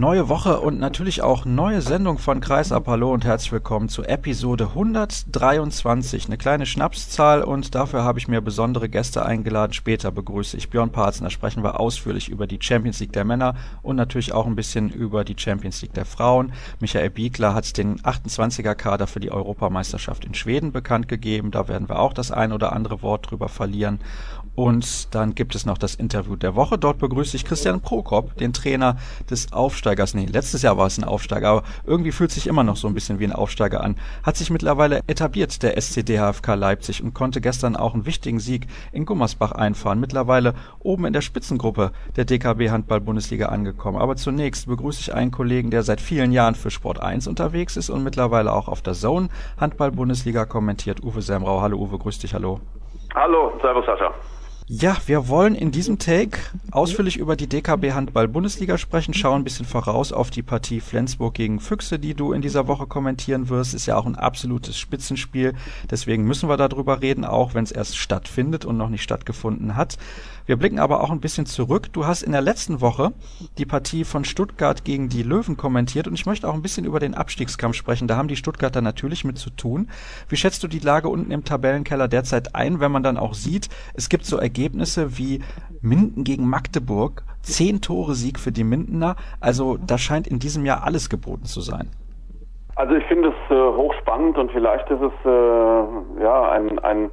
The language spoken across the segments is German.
Neue Woche und natürlich auch neue Sendung von Kreisab. Hallo und herzlich willkommen zu Episode 123. Eine kleine Schnapszahl und dafür habe ich mir besondere Gäste eingeladen. Später begrüße ich Björn Parzen. Da sprechen wir ausführlich über die Champions League der Männer und natürlich auch ein bisschen über die Champions League der Frauen. Michael Biegler hat den 28er Kader für die Europameisterschaft in Schweden bekannt gegeben. Da werden wir auch das ein oder andere Wort drüber verlieren. Und dann gibt es noch das Interview der Woche. Dort begrüße ich Christian Prokop, den Trainer des Aufsteigers. Nee, letztes Jahr war es ein Aufsteiger, aber irgendwie fühlt sich immer noch so ein bisschen wie ein Aufsteiger an. Hat sich mittlerweile etabliert, der SCDHFK Leipzig, und konnte gestern auch einen wichtigen Sieg in Gummersbach einfahren. Mittlerweile oben in der Spitzengruppe der DKB Handball-Bundesliga angekommen. Aber zunächst begrüße ich einen Kollegen, der seit vielen Jahren für Sport 1 unterwegs ist und mittlerweile auch auf der Zone Handball-Bundesliga kommentiert. Uwe Semrau. Hallo Uwe, grüß dich, hallo. Hallo, servus Sascha. Ja, wir wollen in diesem Take ausführlich über die DKB Handball Bundesliga sprechen, schauen ein bisschen voraus auf die Partie Flensburg gegen Füchse, die du in dieser Woche kommentieren wirst. Ist ja auch ein absolutes Spitzenspiel, deswegen müssen wir darüber reden, auch wenn es erst stattfindet und noch nicht stattgefunden hat. Wir blicken aber auch ein bisschen zurück. Du hast in der letzten Woche die Partie von Stuttgart gegen die Löwen kommentiert und ich möchte auch ein bisschen über den Abstiegskampf sprechen. Da haben die Stuttgarter natürlich mit zu tun. Wie schätzt du die Lage unten im Tabellenkeller derzeit ein, wenn man dann auch sieht, es gibt so Ergebnisse wie Minden gegen Magdeburg, zehn Tore Sieg für die Mindener. Also da scheint in diesem Jahr alles geboten zu sein. Also ich finde es äh, hochspannend und vielleicht ist es äh, ja ein, ein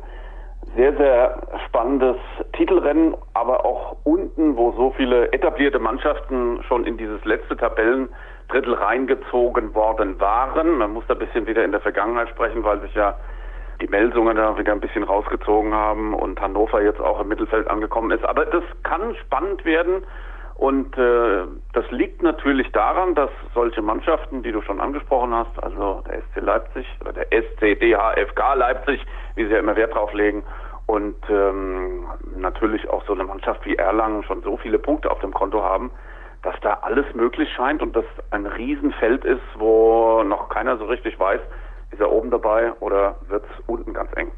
sehr, sehr spannendes Titelrennen, aber auch unten, wo so viele etablierte Mannschaften schon in dieses letzte Tabellendrittel reingezogen worden waren. Man muss da ein bisschen wieder in der Vergangenheit sprechen, weil sich ja die Melsungen da wieder ein bisschen rausgezogen haben und Hannover jetzt auch im Mittelfeld angekommen ist. Aber das kann spannend werden und äh, das liegt natürlich daran, dass solche Mannschaften, die du schon angesprochen hast, also der SC Leipzig oder der SCDHFK Leipzig, wie sie ja immer Wert drauf legen, und ähm, natürlich auch so eine Mannschaft wie Erlangen schon so viele Punkte auf dem Konto haben, dass da alles möglich scheint und das ein Riesenfeld ist, wo noch keiner so richtig weiß, ist er oben dabei oder wird es unten ganz eng.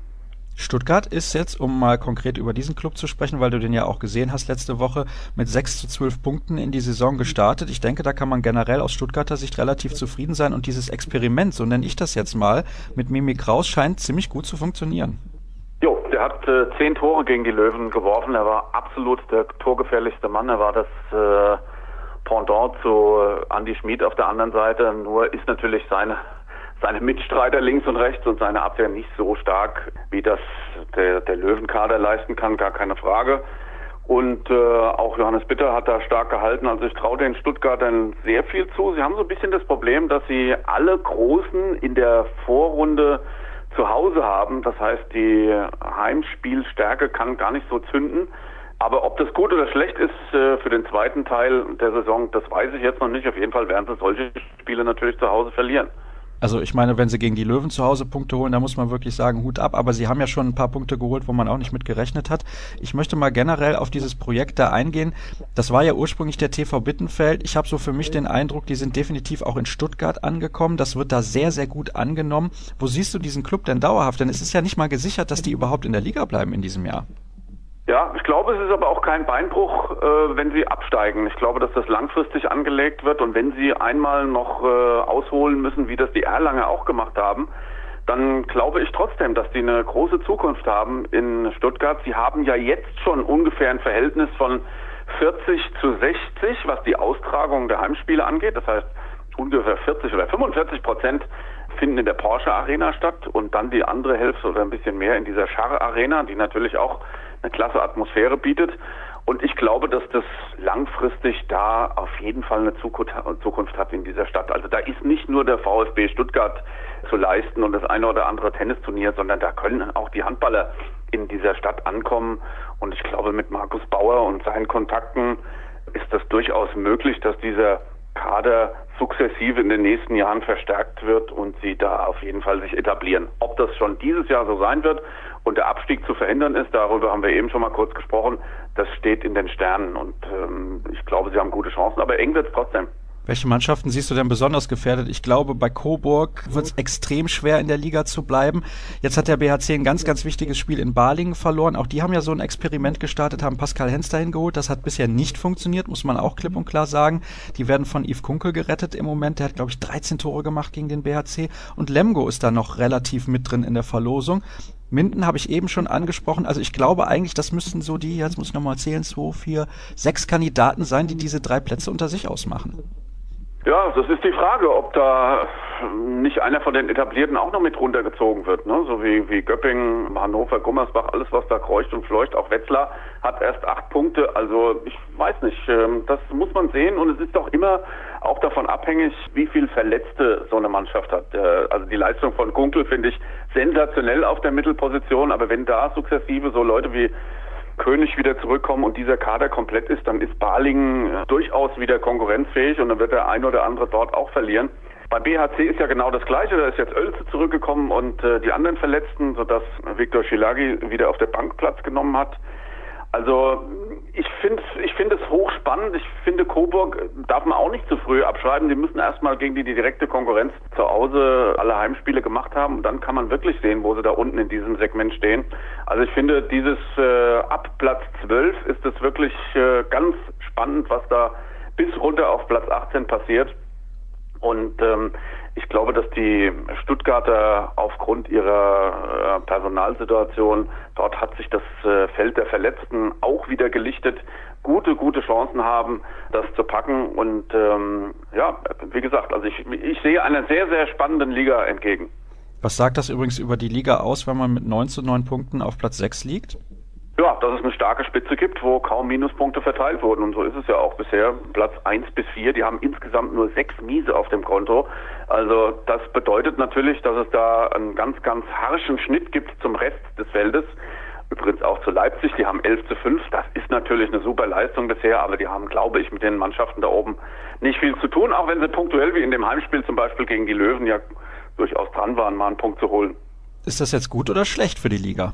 Stuttgart ist jetzt, um mal konkret über diesen Club zu sprechen, weil du den ja auch gesehen hast letzte Woche, mit 6 zu 12 Punkten in die Saison gestartet. Ich denke, da kann man generell aus Stuttgarter Sicht relativ zufrieden sein und dieses Experiment, so nenne ich das jetzt mal, mit Mimi Kraus scheint ziemlich gut zu funktionieren. Jo, der hat äh, zehn Tore gegen die Löwen geworfen. Er war absolut der torgefährlichste Mann. Er war das äh, Pendant zu äh, Andy Schmid auf der anderen Seite. Nur ist natürlich seine seine Mitstreiter links und rechts und seine Abwehr nicht so stark, wie das der, der Löwenkader leisten kann, gar keine Frage. Und äh, auch Johannes Bitter hat da stark gehalten. Also ich traue den Stuttgartern sehr viel zu. Sie haben so ein bisschen das Problem, dass sie alle Großen in der Vorrunde zu Hause haben. Das heißt, die Heimspielstärke kann gar nicht so zünden. Aber ob das gut oder schlecht ist äh, für den zweiten Teil der Saison, das weiß ich jetzt noch nicht. Auf jeden Fall werden sie solche Spiele natürlich zu Hause verlieren. Also ich meine, wenn sie gegen die Löwen zu Hause Punkte holen, da muss man wirklich sagen, Hut ab. Aber sie haben ja schon ein paar Punkte geholt, wo man auch nicht mit gerechnet hat. Ich möchte mal generell auf dieses Projekt da eingehen. Das war ja ursprünglich der TV Bittenfeld. Ich habe so für mich den Eindruck, die sind definitiv auch in Stuttgart angekommen. Das wird da sehr, sehr gut angenommen. Wo siehst du diesen Club denn dauerhaft? Denn es ist ja nicht mal gesichert, dass die überhaupt in der Liga bleiben in diesem Jahr. Ja, ich glaube, es ist aber auch kein Beinbruch, äh, wenn sie absteigen. Ich glaube, dass das langfristig angelegt wird und wenn sie einmal noch äh, ausholen müssen, wie das die Erlanger auch gemacht haben, dann glaube ich trotzdem, dass die eine große Zukunft haben in Stuttgart. Sie haben ja jetzt schon ungefähr ein Verhältnis von 40 zu 60, was die Austragung der Heimspiele angeht. Das heißt, ungefähr 40 oder 45 Prozent finden in der Porsche Arena statt und dann die andere Hälfte oder ein bisschen mehr in dieser Char Arena, die natürlich auch eine klasse Atmosphäre bietet. Und ich glaube, dass das langfristig da auf jeden Fall eine Zukunft hat in dieser Stadt. Also da ist nicht nur der VfB Stuttgart zu leisten und das eine oder andere Tennisturnier, sondern da können auch die Handballer in dieser Stadt ankommen. Und ich glaube, mit Markus Bauer und seinen Kontakten ist das durchaus möglich, dass dieser Kader sukzessive in den nächsten Jahren verstärkt wird und sie da auf jeden Fall sich etablieren. Ob das schon dieses Jahr so sein wird und der Abstieg zu verhindern ist, darüber haben wir eben schon mal kurz gesprochen, das steht in den Sternen und ähm, ich glaube, sie haben gute Chancen, aber eng wird es trotzdem. Welche Mannschaften siehst du denn besonders gefährdet? Ich glaube, bei Coburg wird es extrem schwer in der Liga zu bleiben. Jetzt hat der BHC ein ganz, ganz wichtiges Spiel in Balingen verloren. Auch die haben ja so ein Experiment gestartet, haben Pascal Hens dahin geholt. Das hat bisher nicht funktioniert, muss man auch klipp und klar sagen. Die werden von Yves Kunkel gerettet im Moment. Der hat, glaube ich, 13 Tore gemacht gegen den BHC. Und Lemgo ist da noch relativ mit drin in der Verlosung. Minden habe ich eben schon angesprochen. Also ich glaube eigentlich, das müssten so die, jetzt muss ich nochmal zählen, zwei, vier, sechs Kandidaten sein, die diese drei Plätze unter sich ausmachen. Ja, das ist die Frage, ob da nicht einer von den Etablierten auch noch mit runtergezogen wird, ne? So wie, wie Göppingen, Hannover, Gummersbach, alles was da kreucht und fleucht. Auch Wetzlar hat erst acht Punkte. Also ich weiß nicht, ähm, das muss man sehen und es ist doch immer auch davon abhängig, wie viel Verletzte so eine Mannschaft hat. Äh, also die Leistung von Kunkel finde ich sensationell auf der Mittelposition, aber wenn da sukzessive so Leute wie König wieder zurückkommen und dieser Kader komplett ist, dann ist Balingen äh, durchaus wieder konkurrenzfähig und dann wird der ein oder andere dort auch verlieren. Beim BHC ist ja genau das Gleiche. Da ist jetzt Oelze zurückgekommen und äh, die anderen Verletzten, sodass Viktor Schilagi wieder auf der Bank Platz genommen hat. Also ich finde ich finde es hochspannend. Ich finde Coburg darf man auch nicht zu früh abschreiben. Die müssen erstmal gegen die direkte Konkurrenz zu Hause alle Heimspiele gemacht haben und dann kann man wirklich sehen, wo sie da unten in diesem Segment stehen. Also ich finde dieses äh, ab Platz 12 ist es wirklich äh, ganz spannend, was da bis runter auf Platz 18 passiert. Und ähm, ich glaube, dass die Stuttgarter aufgrund ihrer äh, Personalsituation, dort hat sich das äh, Feld der Verletzten auch wieder gelichtet, gute, gute Chancen haben, das zu packen. Und ähm, ja, wie gesagt, also ich, ich sehe einer sehr, sehr spannenden Liga entgegen. Was sagt das übrigens über die Liga aus, wenn man mit 9 zu 9 Punkten auf Platz 6 liegt? Ja, dass es eine starke Spitze gibt, wo kaum Minuspunkte verteilt wurden. Und so ist es ja auch bisher. Platz 1 bis 4, die haben insgesamt nur sechs Miese auf dem Konto. Also das bedeutet natürlich, dass es da einen ganz, ganz harschen Schnitt gibt zum Rest des Feldes. Übrigens auch zu Leipzig, die haben 11 zu 5. Das ist natürlich eine super Leistung bisher, aber die haben, glaube ich, mit den Mannschaften da oben nicht viel zu tun, auch wenn sie punktuell wie in dem Heimspiel zum Beispiel gegen die Löwen ja durchaus dran waren, mal einen Punkt zu holen. Ist das jetzt gut oder schlecht für die Liga?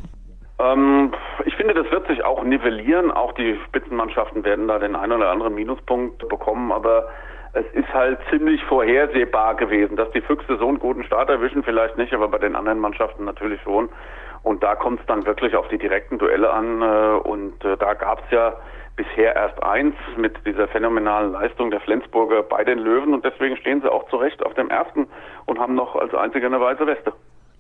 Ähm, ich finde, das wird sich auch nivellieren. Auch die Spitzenmannschaften werden da den einen oder anderen Minuspunkt bekommen, aber es ist halt ziemlich vorhersehbar gewesen, dass die Füchse so einen guten Start erwischen, vielleicht nicht, aber bei den anderen Mannschaften natürlich schon. Und da kommt es dann wirklich auf die direkten Duelle an. Äh, und äh, da gab es ja bisher erst eins mit dieser phänomenalen Leistung der Flensburger bei den Löwen und deswegen stehen sie auch zu Recht auf dem ersten und haben noch als einziger eine weiße Weste.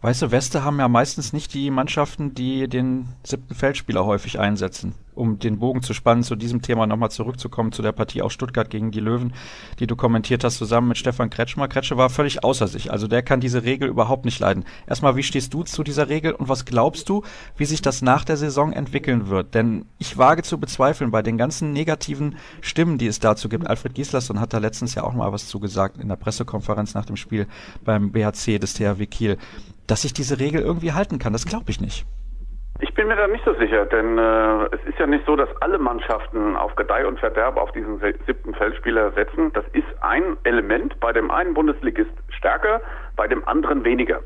Weiße Weste haben ja meistens nicht die Mannschaften, die den siebten Feldspieler häufig einsetzen um den Bogen zu spannen, zu diesem Thema nochmal zurückzukommen, zu der Partie auch Stuttgart gegen die Löwen, die du kommentiert hast, zusammen mit Stefan Kretschmer. Kretsche war völlig außer sich. Also der kann diese Regel überhaupt nicht leiden. Erstmal, wie stehst du zu dieser Regel und was glaubst du, wie sich das nach der Saison entwickeln wird? Denn ich wage zu bezweifeln, bei den ganzen negativen Stimmen, die es dazu gibt. Alfred Gislason hat da letztens ja auch mal was zugesagt in der Pressekonferenz nach dem Spiel beim BHC des THW Kiel, dass sich diese Regel irgendwie halten kann. Das glaube ich nicht. Ich bin mir da nicht so sicher, denn äh, es ist ja nicht so, dass alle Mannschaften auf Gedeih und Verderb auf diesen siebten Feldspieler setzen. Das ist ein Element. Bei dem einen Bundesligist stärker, bei dem anderen weniger.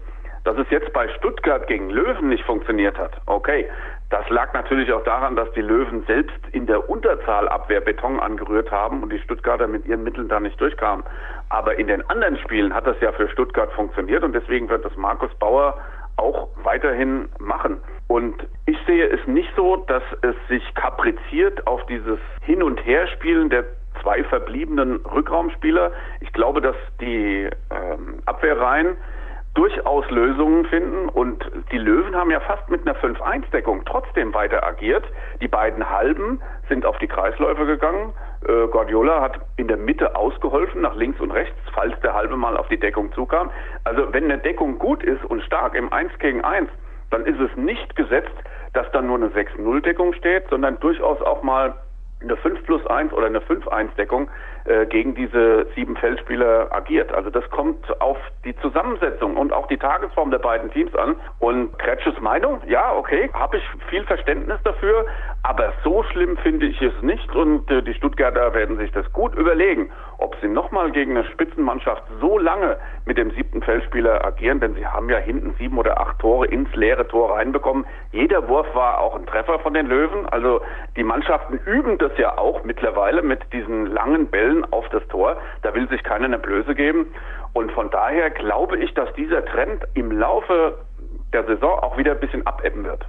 Dass es jetzt bei Stuttgart gegen Löwen nicht funktioniert hat, okay. Das lag natürlich auch daran, dass die Löwen selbst in der Unterzahl Abwehr Beton angerührt haben und die Stuttgarter mit ihren Mitteln da nicht durchkamen. Aber in den anderen Spielen hat das ja für Stuttgart funktioniert und deswegen wird das Markus Bauer auch weiterhin machen. Und ich sehe es nicht so, dass es sich kapriziert auf dieses Hin- und Herspielen der zwei verbliebenen Rückraumspieler. Ich glaube, dass die ähm, Abwehrreihen durchaus Lösungen finden und die Löwen haben ja fast mit einer 5-1-Deckung trotzdem weiter agiert. Die beiden Halben sind auf die Kreisläufe gegangen. Äh, Guardiola hat in der Mitte ausgeholfen, nach links und rechts, falls der halbe mal auf die Deckung zukam. Also wenn eine Deckung gut ist und stark im 1 gegen 1, dann ist es nicht gesetzt, dass dann nur eine 6-0-Deckung steht, sondern durchaus auch mal eine 5 plus 1 oder eine 5-1-Deckung äh, gegen diese sieben Feldspieler agiert. Also das kommt auf die Zusammensetzung und auch die Tagesform der beiden Teams an. Und Kretsches Meinung, ja, okay, habe ich viel Verständnis dafür, aber so schlimm finde ich es nicht und äh, die Stuttgarter werden sich das gut überlegen, ob sie nochmal mal gegen eine Spitzenmannschaft so lange mit dem siebten Feldspieler agieren, denn sie haben ja hinten sieben oder acht Tore ins leere Tor reinbekommen. Jeder Wurf war auch ein Treffer von den Löwen. Also die Mannschaften üben das ja auch mittlerweile mit diesen langen Bällen auf das Tor. Da will sich keiner eine Blöße geben. Und von daher glaube ich, dass dieser Trend im Laufe der Saison auch wieder ein bisschen abebben wird.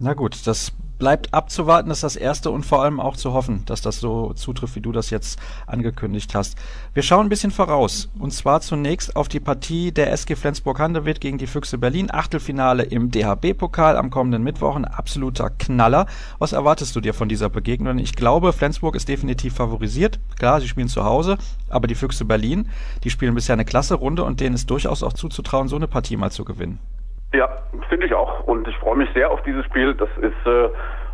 Na gut, das bleibt abzuwarten, ist das Erste und vor allem auch zu hoffen, dass das so zutrifft, wie du das jetzt angekündigt hast. Wir schauen ein bisschen voraus und zwar zunächst auf die Partie der SG Flensburg-Handewitt gegen die Füchse Berlin. Achtelfinale im DHB-Pokal am kommenden Mittwoch, ein absoluter Knaller. Was erwartest du dir von dieser Begegnung? Ich glaube, Flensburg ist definitiv favorisiert. Klar, sie spielen zu Hause, aber die Füchse Berlin, die spielen bisher eine klasse Runde und denen ist durchaus auch zuzutrauen, so eine Partie mal zu gewinnen. Ja, finde ich auch. Und ich freue mich sehr auf dieses Spiel. Das ist äh,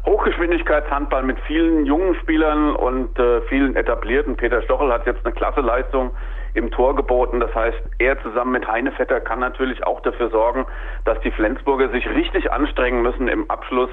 Hochgeschwindigkeitshandball mit vielen jungen Spielern und äh, vielen etablierten. Peter Stochel hat jetzt eine klasse Leistung im Tor geboten. Das heißt, er zusammen mit Heinevetter kann natürlich auch dafür sorgen, dass die Flensburger sich richtig anstrengen müssen im Abschluss.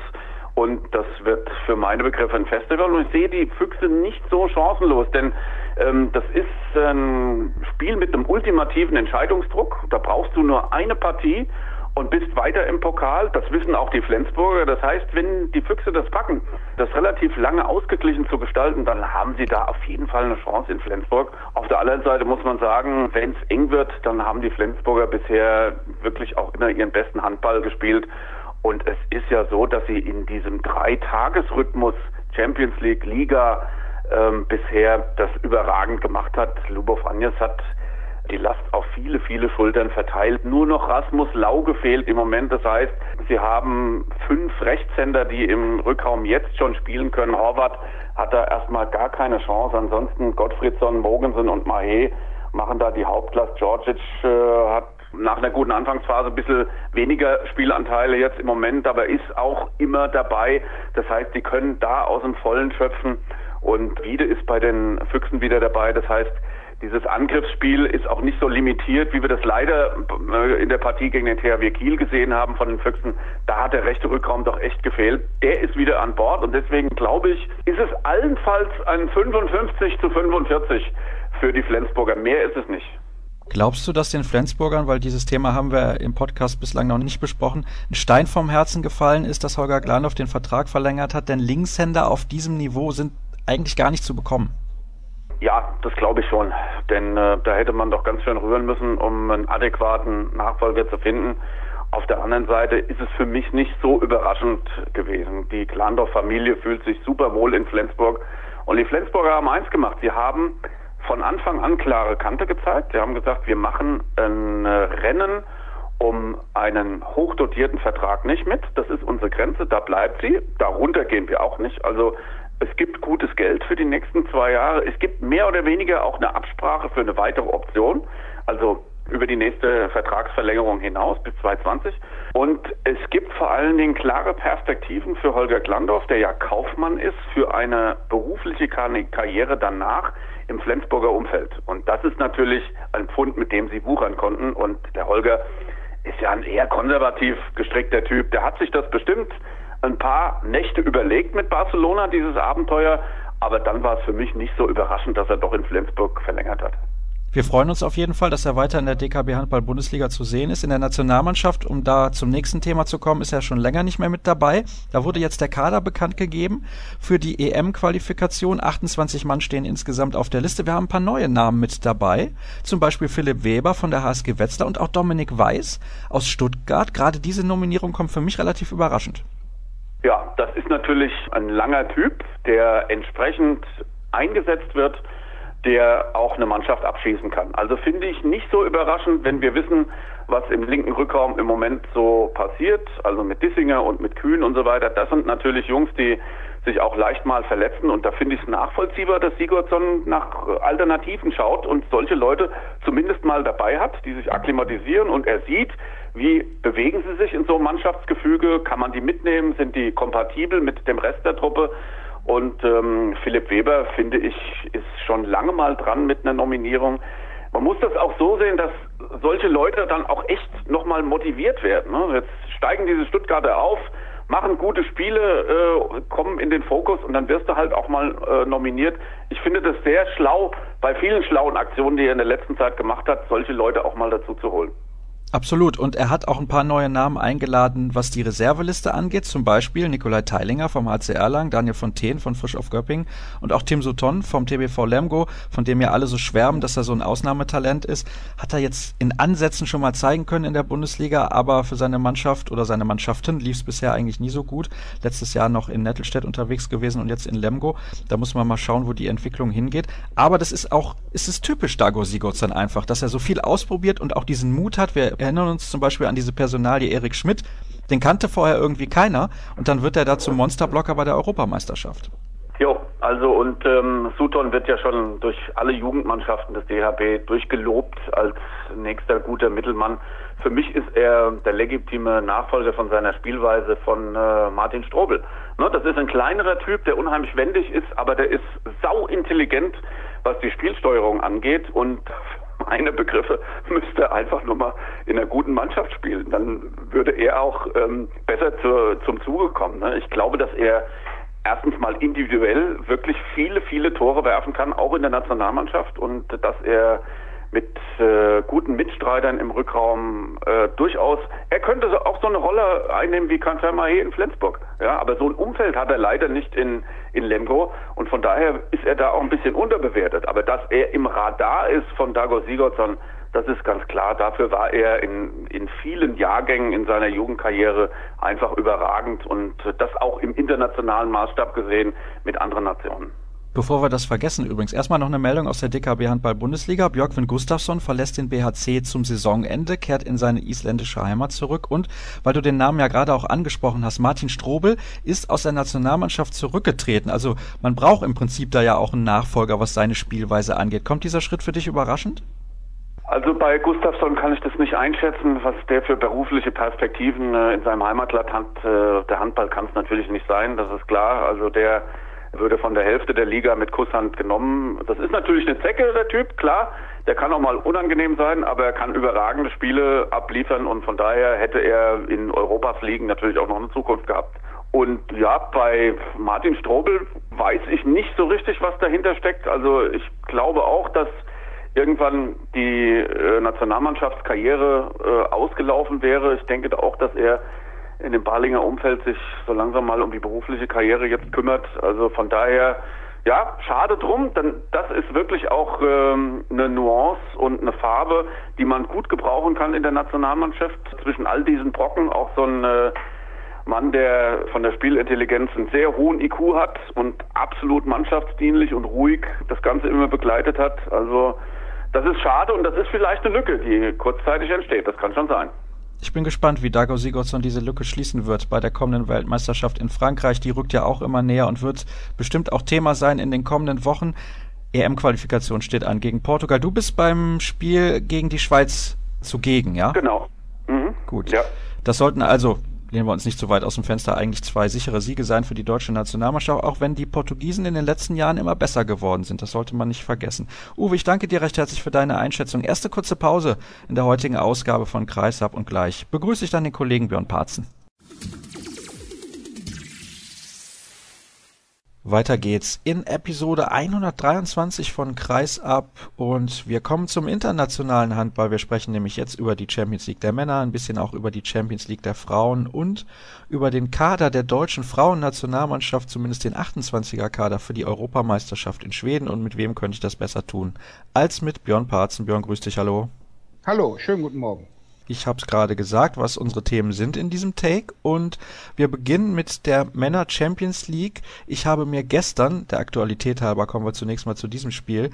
Und das wird für meine Begriffe ein Festival. Und ich sehe die Füchse nicht so chancenlos, denn ähm, das ist ein Spiel mit einem ultimativen Entscheidungsdruck. Da brauchst du nur eine Partie und bist weiter im Pokal. Das wissen auch die Flensburger. Das heißt, wenn die Füchse das packen, das relativ lange ausgeglichen zu gestalten, dann haben sie da auf jeden Fall eine Chance in Flensburg. Auf der anderen Seite muss man sagen, wenn es eng wird, dann haben die Flensburger bisher wirklich auch immer ihren besten Handball gespielt. Und es ist ja so, dass sie in diesem Dreitagesrhythmus Champions League, Liga ähm, bisher das überragend gemacht hat. Lubov Anjes hat die Last auf viele, viele Schultern verteilt. Nur noch Rasmus Lauge fehlt im Moment. Das heißt, sie haben fünf Rechtshänder, die im Rückraum jetzt schon spielen können. Horvath hat da erstmal gar keine Chance. Ansonsten Gottfriedsson, Mogensen und Mahé machen da die Hauptlast. Georgic äh, hat nach einer guten Anfangsphase ein bisschen weniger Spielanteile jetzt im Moment, aber ist auch immer dabei. Das heißt, die können da aus dem Vollen schöpfen. Und Wiede ist bei den Füchsen wieder dabei. Das heißt, dieses Angriffsspiel ist auch nicht so limitiert, wie wir das leider äh, in der Partie gegen den THW Kiel gesehen haben von den Füchsen. Da hat der rechte Rückraum doch echt gefehlt. Der ist wieder an Bord und deswegen glaube ich, ist es allenfalls ein 55 zu 45 für die Flensburger. Mehr ist es nicht. Glaubst du, dass den Flensburgern, weil dieses Thema haben wir im Podcast bislang noch nicht besprochen, ein Stein vom Herzen gefallen ist, dass Holger Glanov den Vertrag verlängert hat? Denn Linkshänder auf diesem Niveau sind eigentlich gar nicht zu bekommen. Ja, das glaube ich schon. Denn äh, da hätte man doch ganz schön rühren müssen, um einen adäquaten Nachfolger zu finden. Auf der anderen Seite ist es für mich nicht so überraschend gewesen. Die Klandorf-Familie fühlt sich super wohl in Flensburg. Und die Flensburger haben eins gemacht. Sie haben von Anfang an klare Kante gezeigt. Sie haben gesagt, wir machen ein Rennen um einen hochdotierten Vertrag nicht mit. Das ist unsere Grenze, da bleibt sie. Darunter gehen wir auch nicht. Also es gibt gutes Geld für die nächsten zwei Jahre. Es gibt mehr oder weniger auch eine Absprache für eine weitere Option. Also über die nächste Vertragsverlängerung hinaus bis 2020. Und es gibt vor allen Dingen klare Perspektiven für Holger Glandorf, der ja Kaufmann ist, für eine berufliche Karriere danach im Flensburger Umfeld. Und das ist natürlich ein Pfund, mit dem sie wuchern konnten. Und der Holger ist ja ein eher konservativ gestrickter Typ. Der hat sich das bestimmt ein paar Nächte überlegt mit Barcelona, dieses Abenteuer. Aber dann war es für mich nicht so überraschend, dass er doch in Flensburg verlängert hat. Wir freuen uns auf jeden Fall, dass er weiter in der DKB Handball Bundesliga zu sehen ist. In der Nationalmannschaft, um da zum nächsten Thema zu kommen, ist er schon länger nicht mehr mit dabei. Da wurde jetzt der Kader bekannt gegeben für die EM-Qualifikation. 28 Mann stehen insgesamt auf der Liste. Wir haben ein paar neue Namen mit dabei. Zum Beispiel Philipp Weber von der HSG Wetzlar und auch Dominik Weiß aus Stuttgart. Gerade diese Nominierung kommt für mich relativ überraschend. Ja, das ist natürlich ein langer Typ, der entsprechend eingesetzt wird, der auch eine Mannschaft abschießen kann. Also finde ich nicht so überraschend, wenn wir wissen, was im linken Rückraum im Moment so passiert, also mit Dissinger und mit Kühn und so weiter. Das sind natürlich Jungs, die sich auch leicht mal verletzen und da finde ich es nachvollziehbar, dass Sigurdsson nach Alternativen schaut und solche Leute zumindest mal dabei hat, die sich akklimatisieren und er sieht, wie bewegen sie sich in so einem Mannschaftsgefüge, kann man die mitnehmen, sind die kompatibel mit dem Rest der Truppe und ähm, Philipp Weber, finde ich, ist schon lange mal dran mit einer Nominierung. Man muss das auch so sehen, dass solche Leute dann auch echt nochmal motiviert werden. Ne? Jetzt steigen diese Stuttgarter auf, machen gute Spiele, äh, kommen in den Fokus und dann wirst du halt auch mal äh, nominiert. Ich finde das sehr schlau, bei vielen schlauen Aktionen, die er in der letzten Zeit gemacht hat, solche Leute auch mal dazu zu holen. Absolut. Und er hat auch ein paar neue Namen eingeladen, was die Reserveliste angeht. Zum Beispiel Nikolai Teilinger vom HC Erlangen, Daniel Fontaine von Frisch auf Göppingen und auch Tim Sutton vom TBV Lemgo, von dem ja alle so schwärmen, dass er so ein Ausnahmetalent ist. Hat er jetzt in Ansätzen schon mal zeigen können in der Bundesliga, aber für seine Mannschaft oder seine Mannschaften lief es bisher eigentlich nie so gut. Letztes Jahr noch in Nettelstedt unterwegs gewesen und jetzt in Lemgo. Da muss man mal schauen, wo die Entwicklung hingeht. Aber das ist auch, ist es typisch Dago Sigurdsson einfach, dass er so viel ausprobiert und auch diesen Mut hat. Wir erinnern uns zum Beispiel an diese Personalie Erik Schmidt. Den kannte vorher irgendwie keiner und dann wird er da zum Monsterblocker bei der Europameisterschaft. Jo, also und ähm, Sutton wird ja schon durch alle Jugendmannschaften des DHB durchgelobt als nächster guter Mittelmann. Für mich ist er der legitime Nachfolger von seiner Spielweise von äh, Martin Strobel. Ne, das ist ein kleinerer Typ, der unheimlich wendig ist, aber der ist sau intelligent, was die Spielsteuerung angeht und meine Begriffe, müsste einfach nur mal in einer guten Mannschaft spielen. Dann würde er auch ähm, besser zu, zum Zuge kommen. Ne? Ich glaube, dass er erstens mal individuell wirklich viele, viele Tore werfen kann, auch in der Nationalmannschaft und dass er mit äh, guten Mitstreitern im Rückraum äh, durchaus. Er könnte auch so eine Rolle einnehmen wie Kanter Mahé in Flensburg. Ja, aber so ein Umfeld hat er leider nicht in, in Lemgo und von daher ist er da auch ein bisschen unterbewertet. Aber dass er im Radar ist von Dago Sigurdsson, das ist ganz klar. Dafür war er in, in vielen Jahrgängen in seiner Jugendkarriere einfach überragend und das auch im internationalen Maßstab gesehen mit anderen Nationen. Bevor wir das vergessen übrigens, erstmal noch eine Meldung aus der DKB Handball Bundesliga. Björkvin Gustafsson verlässt den BHC zum Saisonende, kehrt in seine isländische Heimat zurück und, weil du den Namen ja gerade auch angesprochen hast, Martin Strobel ist aus der Nationalmannschaft zurückgetreten. Also man braucht im Prinzip da ja auch einen Nachfolger, was seine Spielweise angeht. Kommt dieser Schritt für dich überraschend? Also bei Gustafsson kann ich das nicht einschätzen, was der für berufliche Perspektiven äh, in seinem Heimatland hat. Äh, der Handball kann es natürlich nicht sein, das ist klar. Also der würde von der Hälfte der Liga mit Kusshand genommen. Das ist natürlich eine Zecke, der Typ, klar. Der kann auch mal unangenehm sein, aber er kann überragende Spiele abliefern und von daher hätte er in Europas Ligen natürlich auch noch eine Zukunft gehabt. Und ja, bei Martin Strobel weiß ich nicht so richtig, was dahinter steckt. Also ich glaube auch, dass irgendwann die äh, Nationalmannschaftskarriere äh, ausgelaufen wäre. Ich denke auch, dass er in dem Balinger Umfeld sich so langsam mal um die berufliche Karriere jetzt kümmert. Also von daher, ja, schade drum, denn das ist wirklich auch ähm, eine Nuance und eine Farbe, die man gut gebrauchen kann in der Nationalmannschaft. Zwischen all diesen Brocken auch so ein äh, Mann, der von der Spielintelligenz einen sehr hohen IQ hat und absolut mannschaftsdienlich und ruhig das Ganze immer begleitet hat. Also das ist schade und das ist vielleicht eine Lücke, die kurzzeitig entsteht. Das kann schon sein. Ich bin gespannt, wie Dago Sigurdsson diese Lücke schließen wird bei der kommenden Weltmeisterschaft in Frankreich. Die rückt ja auch immer näher und wird bestimmt auch Thema sein in den kommenden Wochen. EM-Qualifikation steht an gegen Portugal. Du bist beim Spiel gegen die Schweiz zugegen, ja? Genau. Mhm. Gut. Ja. Das sollten also lehnen wir uns nicht zu weit aus dem Fenster, eigentlich zwei sichere Siege sein für die deutsche Nationalmannschaft, auch wenn die Portugiesen in den letzten Jahren immer besser geworden sind. Das sollte man nicht vergessen. Uwe, ich danke dir recht herzlich für deine Einschätzung. Erste kurze Pause in der heutigen Ausgabe von Kreisab und gleich begrüße ich dann den Kollegen Björn Parzen. Weiter geht's in Episode 123 von Kreisab und wir kommen zum internationalen Handball. Wir sprechen nämlich jetzt über die Champions League der Männer, ein bisschen auch über die Champions League der Frauen und über den Kader der deutschen Frauennationalmannschaft, zumindest den 28er Kader für die Europameisterschaft in Schweden und mit wem könnte ich das besser tun als mit Björn Parzen. Björn, grüß dich, hallo. Hallo, schönen guten Morgen. Ich habe es gerade gesagt, was unsere Themen sind in diesem Take. Und wir beginnen mit der Männer Champions League. Ich habe mir gestern, der Aktualität halber kommen wir zunächst mal zu diesem Spiel,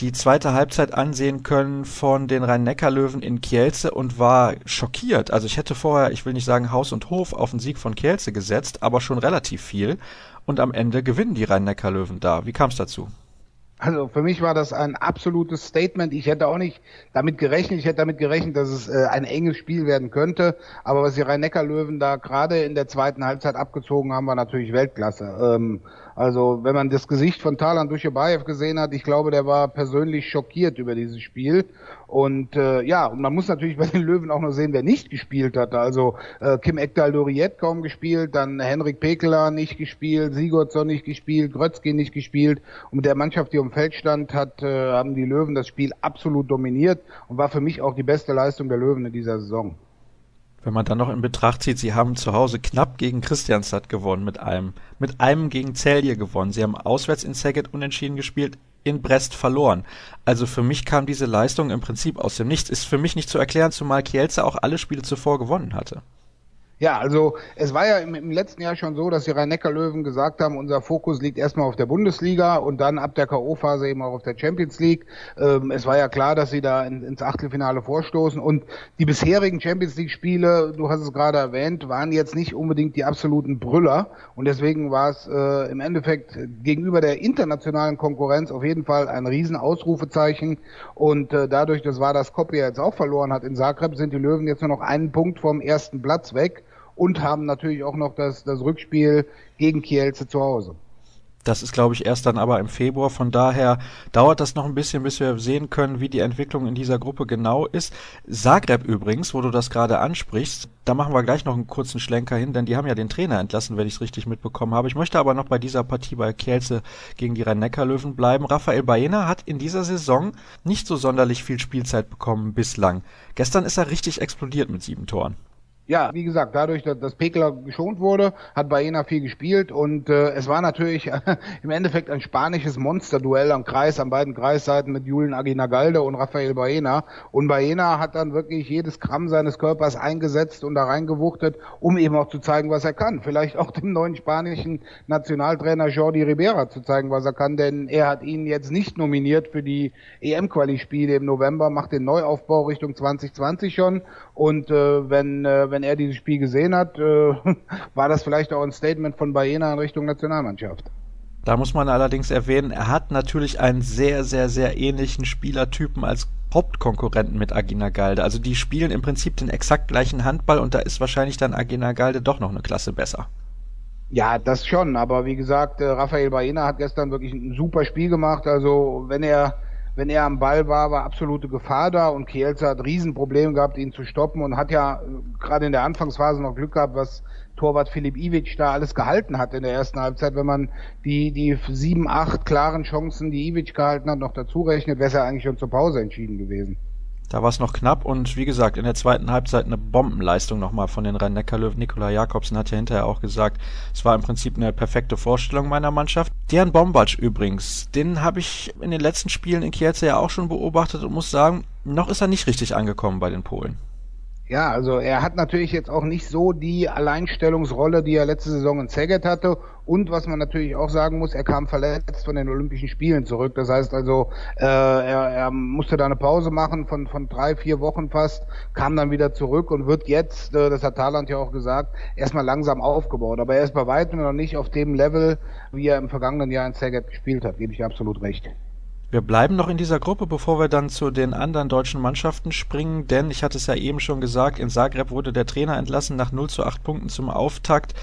die zweite Halbzeit ansehen können von den Rhein-Neckar-Löwen in Kielce und war schockiert. Also ich hätte vorher, ich will nicht sagen Haus und Hof auf den Sieg von Kielce gesetzt, aber schon relativ viel. Und am Ende gewinnen die Rhein-Neckar-Löwen da. Wie kam es dazu? Also für mich war das ein absolutes Statement. Ich hätte auch nicht damit gerechnet. Ich hätte damit gerechnet, dass es äh, ein enges Spiel werden könnte. Aber was die Rhein-Neckar-Löwen da gerade in der zweiten Halbzeit abgezogen haben, war natürlich Weltklasse. Ähm, Also wenn man das Gesicht von Talan Duschebaev gesehen hat, ich glaube, der war persönlich schockiert über dieses Spiel. Und äh, ja, und man muss natürlich bei den Löwen auch noch sehen, wer nicht gespielt hat. Also äh, Kim Ekdal Doriet kaum gespielt, dann Henrik Pekeler nicht gespielt, Sigurdsson nicht gespielt, Grötzky nicht gespielt. Und mit der Mannschaft, die um Feld stand, hat, äh, haben die Löwen das Spiel absolut dominiert und war für mich auch die beste Leistung der Löwen in dieser Saison. Wenn man dann noch in Betracht zieht, sie haben zu Hause knapp gegen Christianstadt gewonnen mit einem, mit einem gegen Celje gewonnen. Sie haben auswärts in Szeged unentschieden gespielt, in Brest verloren. Also für mich kam diese Leistung im Prinzip aus dem Nichts. Ist für mich nicht zu erklären, zumal Kielce auch alle Spiele zuvor gewonnen hatte. Ja, also es war ja im, im letzten Jahr schon so, dass die Rhein-Neckar-Löwen gesagt haben, unser Fokus liegt erstmal auf der Bundesliga und dann ab der K.O.-Phase eben auch auf der Champions League. Ähm, es war ja klar, dass sie da in, ins Achtelfinale vorstoßen und die bisherigen Champions League-Spiele, du hast es gerade erwähnt, waren jetzt nicht unbedingt die absoluten Brüller und deswegen war es äh, im Endeffekt gegenüber der internationalen Konkurrenz auf jeden Fall ein Riesenausrufezeichen und äh, dadurch, dass war das Skopje jetzt auch verloren hat in Zagreb, sind die Löwen jetzt nur noch einen Punkt vom ersten Platz weg und haben natürlich auch noch das, das Rückspiel gegen Kielce zu Hause. Das ist, glaube ich, erst dann aber im Februar. Von daher dauert das noch ein bisschen, bis wir sehen können, wie die Entwicklung in dieser Gruppe genau ist. Zagreb übrigens, wo du das gerade ansprichst, da machen wir gleich noch einen kurzen Schlenker hin, denn die haben ja den Trainer entlassen, wenn ich es richtig mitbekommen habe. Ich möchte aber noch bei dieser Partie bei Kielce gegen die Rhein-Neckar-Löwen bleiben. Raphael Baena hat in dieser Saison nicht so sonderlich viel Spielzeit bekommen bislang. Gestern ist er richtig explodiert mit sieben Toren ja, wie gesagt, dadurch, dass, Pekler geschont wurde, hat Baena viel gespielt und äh, es war natürlich äh, im Endeffekt ein spanisches Monsterduell am Kreis, an beiden Kreisseiten mit Julian Aginagalde und Rafael Baena. Und Baena hat dann wirklich jedes Gramm seines Körpers eingesetzt und da reingewuchtet, um eben auch zu zeigen, was er kann. Vielleicht auch dem neuen spanischen Nationaltrainer Jordi Ribera zu zeigen, was er kann, denn er hat ihn jetzt nicht nominiert für die EM-Quali-Spiele im November, macht den Neuaufbau Richtung 2020 schon und äh, wenn, äh, wenn er dieses Spiel gesehen hat, äh, war das vielleicht auch ein Statement von Baena in Richtung Nationalmannschaft. Da muss man allerdings erwähnen, er hat natürlich einen sehr, sehr, sehr ähnlichen Spielertypen als Hauptkonkurrenten mit Agina Galde. Also die spielen im Prinzip den exakt gleichen Handball und da ist wahrscheinlich dann Agina Galde doch noch eine Klasse besser. Ja, das schon, aber wie gesagt, äh, Rafael Baena hat gestern wirklich ein super Spiel gemacht. Also wenn er wenn er am Ball war, war absolute Gefahr da und Kielce hat Riesenprobleme gehabt, ihn zu stoppen und hat ja äh, gerade in der Anfangsphase noch Glück gehabt, was Torwart Philipp Ivic da alles gehalten hat in der ersten Halbzeit. Wenn man die, die sieben, acht klaren Chancen, die Ivic gehalten hat, noch dazu rechnet, wäre es ja eigentlich schon zur Pause entschieden gewesen. Da war es noch knapp und wie gesagt, in der zweiten Halbzeit eine Bombenleistung nochmal von den Rhein-Neckar-Löwen. Nikola Jakobsen hat ja hinterher auch gesagt, es war im Prinzip eine perfekte Vorstellung meiner Mannschaft. Dejan Bombatsch übrigens, den habe ich in den letzten Spielen in Kielce ja auch schon beobachtet und muss sagen, noch ist er nicht richtig angekommen bei den Polen. Ja, also er hat natürlich jetzt auch nicht so die Alleinstellungsrolle, die er letzte Saison in Szeged hatte. Und was man natürlich auch sagen muss, er kam verletzt von den Olympischen Spielen zurück. Das heißt also, äh, er, er musste da eine Pause machen von, von drei, vier Wochen fast, kam dann wieder zurück und wird jetzt, äh, das hat Thailand ja auch gesagt, erstmal langsam aufgebaut. Aber er ist bei weitem noch nicht auf dem Level, wie er im vergangenen Jahr in Szeged gespielt hat, gebe ich absolut recht. Wir bleiben noch in dieser Gruppe, bevor wir dann zu den anderen deutschen Mannschaften springen, denn ich hatte es ja eben schon gesagt, in Zagreb wurde der Trainer entlassen nach 0 zu 8 Punkten zum Auftakt.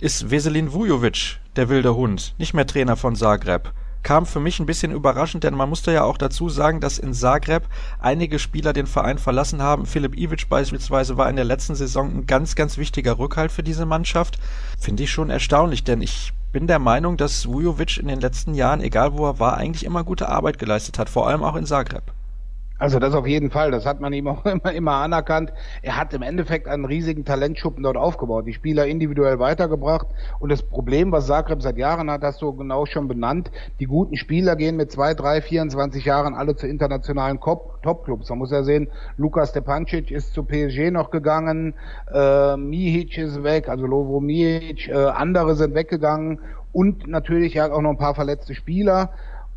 Ist Veselin Vujovic, der wilde Hund, nicht mehr Trainer von Zagreb. Kam für mich ein bisschen überraschend, denn man musste ja auch dazu sagen, dass in Zagreb einige Spieler den Verein verlassen haben. Philipp Ivic beispielsweise war in der letzten Saison ein ganz, ganz wichtiger Rückhalt für diese Mannschaft. Finde ich schon erstaunlich, denn ich bin der Meinung, dass Vujovic in den letzten Jahren, egal wo er war, eigentlich immer gute Arbeit geleistet hat, vor allem auch in Zagreb. Also das auf jeden Fall, das hat man ihm auch immer, immer anerkannt. Er hat im Endeffekt einen riesigen Talentschuppen dort aufgebaut, die Spieler individuell weitergebracht. Und das Problem, was Zagreb seit Jahren hat, hast du genau schon benannt. Die guten Spieler gehen mit zwei, drei, 24 Jahren alle zu internationalen Topclubs. Man muss ja sehen, Lukas Stepancic ist zu PSG noch gegangen, äh, Mihic ist weg, also Lovro Mihic, äh, andere sind weggegangen und natürlich hat auch noch ein paar verletzte Spieler.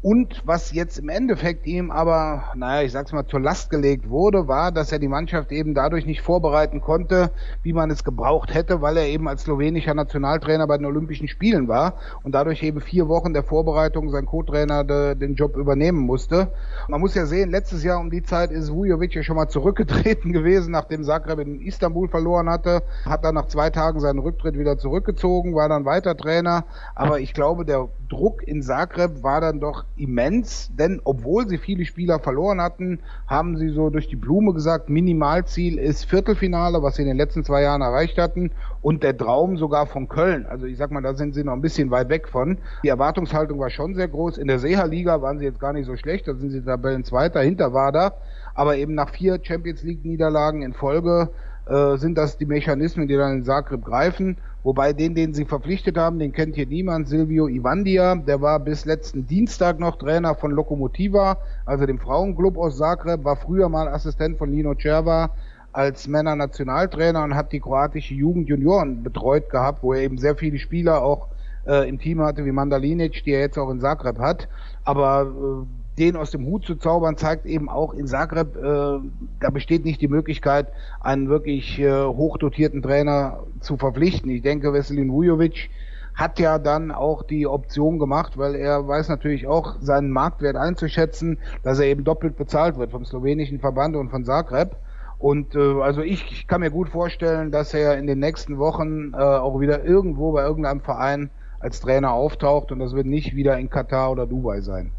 Und was jetzt im Endeffekt ihm aber, naja, ich sag's mal, zur Last gelegt wurde, war, dass er die Mannschaft eben dadurch nicht vorbereiten konnte, wie man es gebraucht hätte, weil er eben als slowenischer Nationaltrainer bei den Olympischen Spielen war und dadurch eben vier Wochen der Vorbereitung sein Co-Trainer de, den Job übernehmen musste. Man muss ja sehen, letztes Jahr um die Zeit ist Vujovic ja schon mal zurückgetreten gewesen, nachdem Zagreb in Istanbul verloren hatte, hat dann nach zwei Tagen seinen Rücktritt wieder zurückgezogen, war dann weiter Trainer. Aber ich glaube, der Druck in Zagreb war dann doch immens, denn obwohl sie viele Spieler verloren hatten, haben sie so durch die Blume gesagt, Minimalziel ist Viertelfinale, was sie in den letzten zwei Jahren erreicht hatten, und der Traum sogar von Köln. Also ich sag mal, da sind sie noch ein bisschen weit weg von. Die Erwartungshaltung war schon sehr groß. In der Seha-Liga waren sie jetzt gar nicht so schlecht, da sind sie Tabellenzweiter hinter Wada, aber eben nach vier Champions League-Niederlagen in Folge äh, sind das die Mechanismen, die dann in Zagreb greifen. Wobei den, den sie verpflichtet haben, den kennt hier niemand, Silvio Ivandia, der war bis letzten Dienstag noch Trainer von Lokomotiva, also dem Frauenclub aus Zagreb, war früher mal Assistent von Lino Cerva als Männer-Nationaltrainer und hat die kroatische Jugend Junioren betreut gehabt, wo er eben sehr viele Spieler auch äh, im Team hatte, wie Mandalinic, die er jetzt auch in Zagreb hat. Aber äh, den aus dem Hut zu zaubern, zeigt eben auch in Zagreb, äh, da besteht nicht die Möglichkeit, einen wirklich äh, hochdotierten Trainer zu verpflichten. Ich denke, Veselin Vujovic hat ja dann auch die Option gemacht, weil er weiß natürlich auch seinen Marktwert einzuschätzen, dass er eben doppelt bezahlt wird vom slowenischen Verband und von Zagreb. Und äh, also ich, ich kann mir gut vorstellen, dass er in den nächsten Wochen äh, auch wieder irgendwo bei irgendeinem Verein als Trainer auftaucht und das wird nicht wieder in Katar oder Dubai sein.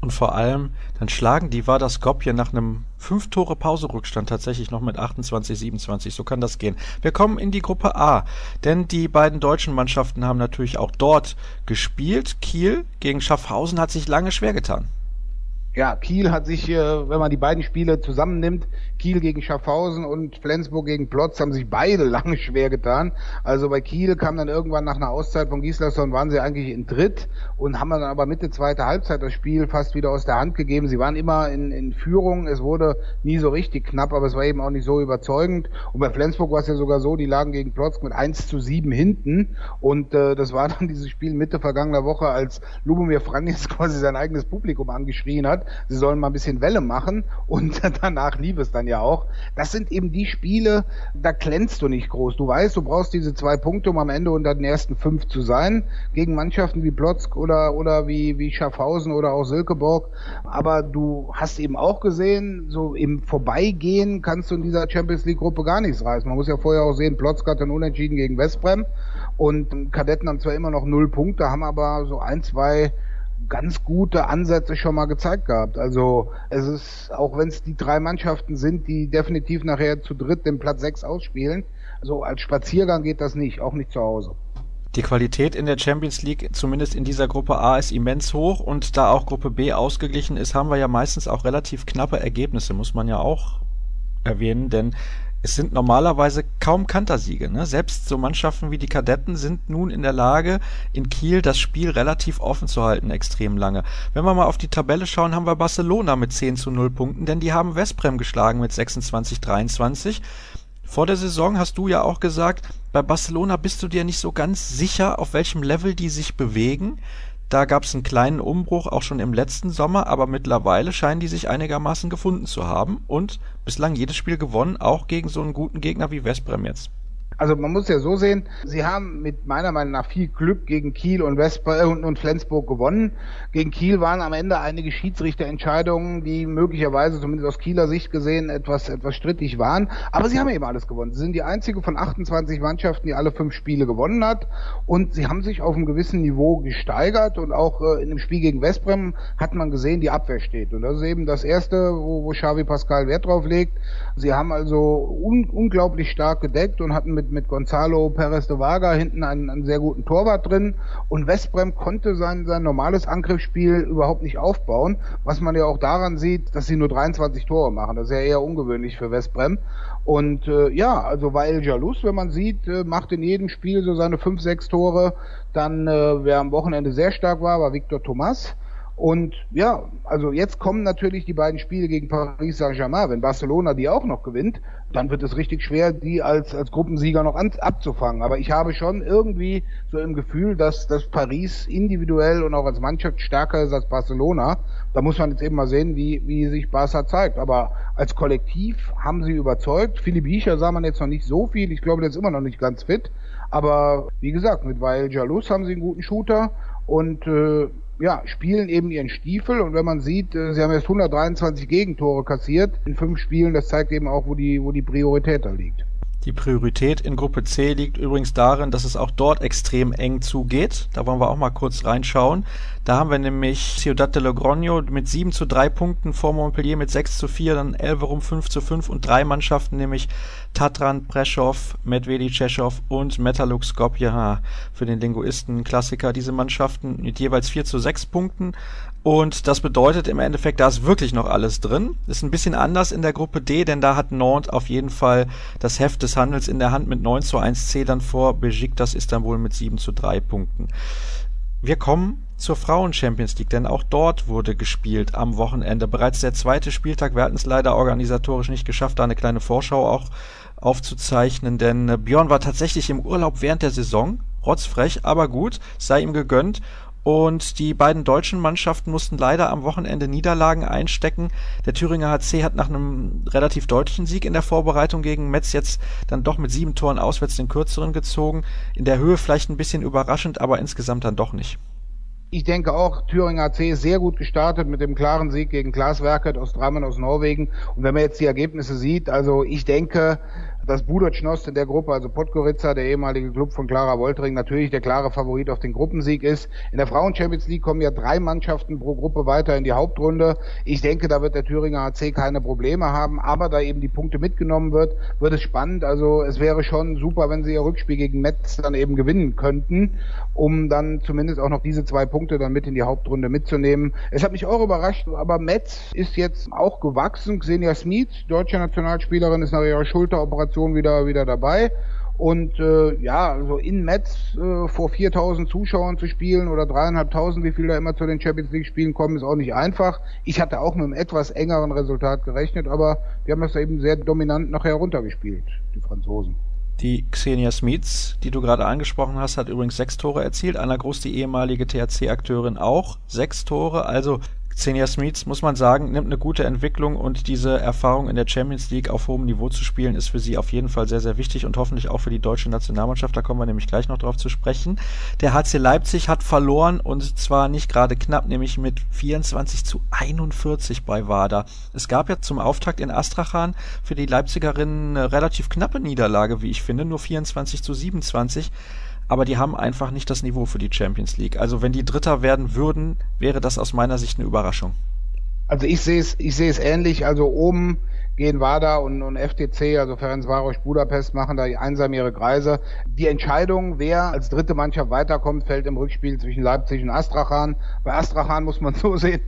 Und vor allem, dann schlagen die Vardar Skopje nach einem 5 Tore Pauserückstand tatsächlich noch mit 28, 27. So kann das gehen. Wir kommen in die Gruppe A, denn die beiden deutschen Mannschaften haben natürlich auch dort gespielt. Kiel gegen Schaffhausen hat sich lange schwer getan ja, Kiel hat sich, äh, wenn man die beiden Spiele zusammennimmt, Kiel gegen Schaffhausen und Flensburg gegen Plotz, haben sich beide lange schwer getan. Also bei Kiel kam dann irgendwann nach einer Auszeit von Gislason, waren sie eigentlich in Dritt und haben dann aber Mitte zweite Halbzeit das Spiel fast wieder aus der Hand gegeben. Sie waren immer in, in Führung, es wurde nie so richtig knapp, aber es war eben auch nicht so überzeugend. Und bei Flensburg war es ja sogar so, die lagen gegen Plotz mit 1 zu 7 hinten und äh, das war dann dieses Spiel Mitte vergangener Woche, als Lubomir Franjes quasi sein eigenes Publikum angeschrien hat sie sollen mal ein bisschen Welle machen und danach lief es dann ja auch. Das sind eben die Spiele, da glänzt du nicht groß. Du weißt, du brauchst diese zwei Punkte, um am Ende unter den ersten fünf zu sein, gegen Mannschaften wie Plotzk oder, oder wie, wie Schaffhausen oder auch Silkeborg. Aber du hast eben auch gesehen, so im Vorbeigehen kannst du in dieser Champions League Gruppe gar nichts reißen. Man muss ja vorher auch sehen, Plotzk hat dann unentschieden gegen Westbrem und Kadetten haben zwar immer noch null Punkte, haben aber so ein, zwei ganz gute Ansätze schon mal gezeigt gehabt. Also es ist, auch wenn es die drei Mannschaften sind, die definitiv nachher zu dritt den Platz sechs ausspielen, so als Spaziergang geht das nicht, auch nicht zu Hause. Die Qualität in der Champions League, zumindest in dieser Gruppe A, ist immens hoch und da auch Gruppe B ausgeglichen ist, haben wir ja meistens auch relativ knappe Ergebnisse, muss man ja auch erwähnen, denn es sind normalerweise kaum Kantersiege. Ne? Selbst so Mannschaften wie die Kadetten sind nun in der Lage, in Kiel das Spiel relativ offen zu halten, extrem lange. Wenn wir mal auf die Tabelle schauen, haben wir Barcelona mit 10 zu 0 Punkten, denn die haben Westbrem geschlagen mit 26 23. Vor der Saison hast du ja auch gesagt, bei Barcelona bist du dir nicht so ganz sicher, auf welchem Level die sich bewegen. Da gab es einen kleinen Umbruch auch schon im letzten Sommer, aber mittlerweile scheinen die sich einigermaßen gefunden zu haben und bislang jedes Spiel gewonnen, auch gegen so einen guten Gegner wie Westbrem jetzt. Also man muss ja so sehen, sie haben mit meiner Meinung nach viel Glück gegen Kiel und, Westber und, und Flensburg gewonnen. Gegen Kiel waren am Ende einige Schiedsrichterentscheidungen, die möglicherweise zumindest aus Kieler Sicht gesehen etwas, etwas strittig waren. Aber sie haben eben alles gewonnen. Sie sind die einzige von 28 Mannschaften, die alle fünf Spiele gewonnen hat. Und sie haben sich auf einem gewissen Niveau gesteigert. Und auch äh, in dem Spiel gegen Westbrem hat man gesehen, die Abwehr steht. Und das ist eben das Erste, wo, wo Xavi Pascal Wert drauf legt. Sie haben also un unglaublich stark gedeckt und hatten mit mit, Gonzalo Perez de Vaga hinten einen, einen sehr guten Torwart drin und Westbrem konnte sein, sein normales Angriffsspiel überhaupt nicht aufbauen, was man ja auch daran sieht, dass sie nur 23 Tore machen. Das ist ja eher ungewöhnlich für Westbrem. Und äh, ja, also El Jalous, wenn man sieht, äh, macht in jedem Spiel so seine 5, 6 Tore. Dann, äh, wer am Wochenende sehr stark war, war Victor Thomas. Und ja, also jetzt kommen natürlich die beiden Spiele gegen Paris Saint-Germain. Wenn Barcelona die auch noch gewinnt, dann wird es richtig schwer, die als, als Gruppensieger noch an, abzufangen. Aber ich habe schon irgendwie so im Gefühl, dass, dass Paris individuell und auch als Mannschaft stärker ist als Barcelona. Da muss man jetzt eben mal sehen, wie, wie sich Barca zeigt. Aber als Kollektiv haben sie überzeugt. Philipp Hiecher sah man jetzt noch nicht so viel. Ich glaube, der ist immer noch nicht ganz fit. Aber wie gesagt, mit Weil Jalous haben sie einen guten Shooter und äh, ja, spielen eben ihren Stiefel und wenn man sieht, äh, sie haben jetzt 123 Gegentore kassiert in fünf Spielen, das zeigt eben auch, wo die, wo die Priorität da liegt. Die Priorität in Gruppe C liegt übrigens darin, dass es auch dort extrem eng zugeht. Da wollen wir auch mal kurz reinschauen. Da haben wir nämlich Ciudad de Logroño mit 7 zu 3 Punkten vor Montpellier mit 6 zu 4, dann Elverum 5 zu 5 und drei Mannschaften, nämlich Tatran, Preschow, Medvedi Tschechow und Metaluk Skopje. Für den Linguisten Klassiker diese Mannschaften mit jeweils 4 zu 6 Punkten. Und das bedeutet im Endeffekt, da ist wirklich noch alles drin. Ist ein bisschen anders in der Gruppe D, denn da hat Nantes auf jeden Fall das Heft des Handels in der Hand mit 9 zu 1 C dann vor Besiktas Istanbul mit 7 zu 3 Punkten. Wir kommen zur Frauen Champions League, denn auch dort wurde gespielt am Wochenende. Bereits der zweite Spieltag. Wir hatten es leider organisatorisch nicht geschafft, da eine kleine Vorschau auch aufzuzeichnen, denn Björn war tatsächlich im Urlaub während der Saison. Rotzfrech, aber gut, sei ihm gegönnt. Und die beiden deutschen Mannschaften mussten leider am Wochenende Niederlagen einstecken. Der Thüringer HC hat nach einem relativ deutlichen Sieg in der Vorbereitung gegen Metz jetzt dann doch mit sieben Toren auswärts den kürzeren gezogen. In der Höhe vielleicht ein bisschen überraschend, aber insgesamt dann doch nicht. Ich denke auch, Thüringer AC ist sehr gut gestartet mit dem klaren Sieg gegen Klaas Werkert aus Drammen aus Norwegen. Und wenn man jetzt die Ergebnisse sieht, also ich denke, dass Budocnost in der Gruppe, also Podgorica, der ehemalige Club von Clara Woltering, natürlich der klare Favorit auf den Gruppensieg ist. In der Frauen-Champions League kommen ja drei Mannschaften pro Gruppe weiter in die Hauptrunde. Ich denke, da wird der Thüringer AC keine Probleme haben, aber da eben die Punkte mitgenommen wird, wird es spannend. Also es wäre schon super, wenn sie ihr Rückspiel gegen Metz dann eben gewinnen könnten, um dann zumindest auch noch diese zwei Punkte dann mit in die Hauptrunde mitzunehmen. Es hat mich auch überrascht, aber Metz ist jetzt auch gewachsen. Xenia Smith, deutsche Nationalspielerin, ist nach ihrer Schulteroperation Aktion wieder, wieder dabei. Und äh, ja, also in Metz äh, vor 4000 Zuschauern zu spielen oder dreieinhalbtausend, wie viel da immer zu den Champions League Spielen kommen, ist auch nicht einfach. Ich hatte auch mit einem etwas engeren Resultat gerechnet, aber die haben das eben sehr dominant nachher runtergespielt, die Franzosen. Die Xenia Smits, die du gerade angesprochen hast, hat übrigens sechs Tore erzielt. Anna Groß, die ehemalige THC-Akteurin, auch sechs Tore. Also Xenia Smith, muss man sagen, nimmt eine gute Entwicklung und diese Erfahrung in der Champions League auf hohem Niveau zu spielen, ist für sie auf jeden Fall sehr, sehr wichtig und hoffentlich auch für die deutsche Nationalmannschaft. Da kommen wir nämlich gleich noch drauf zu sprechen. Der HC Leipzig hat verloren und zwar nicht gerade knapp, nämlich mit 24 zu 41 bei WADA. Es gab ja zum Auftakt in Astrachan für die Leipzigerinnen eine relativ knappe Niederlage, wie ich finde, nur 24 zu 27 aber die haben einfach nicht das Niveau für die Champions League. Also wenn die Dritter werden würden, wäre das aus meiner Sicht eine Überraschung. Also ich sehe es, ich sehe es ähnlich. Also oben gehen WADA und, und FTC, also Ferencvaros Budapest, machen da einsam ihre Kreise. Die Entscheidung, wer als dritte Mannschaft weiterkommt, fällt im Rückspiel zwischen Leipzig und Astrachan. Bei Astrachan muss man so sehen,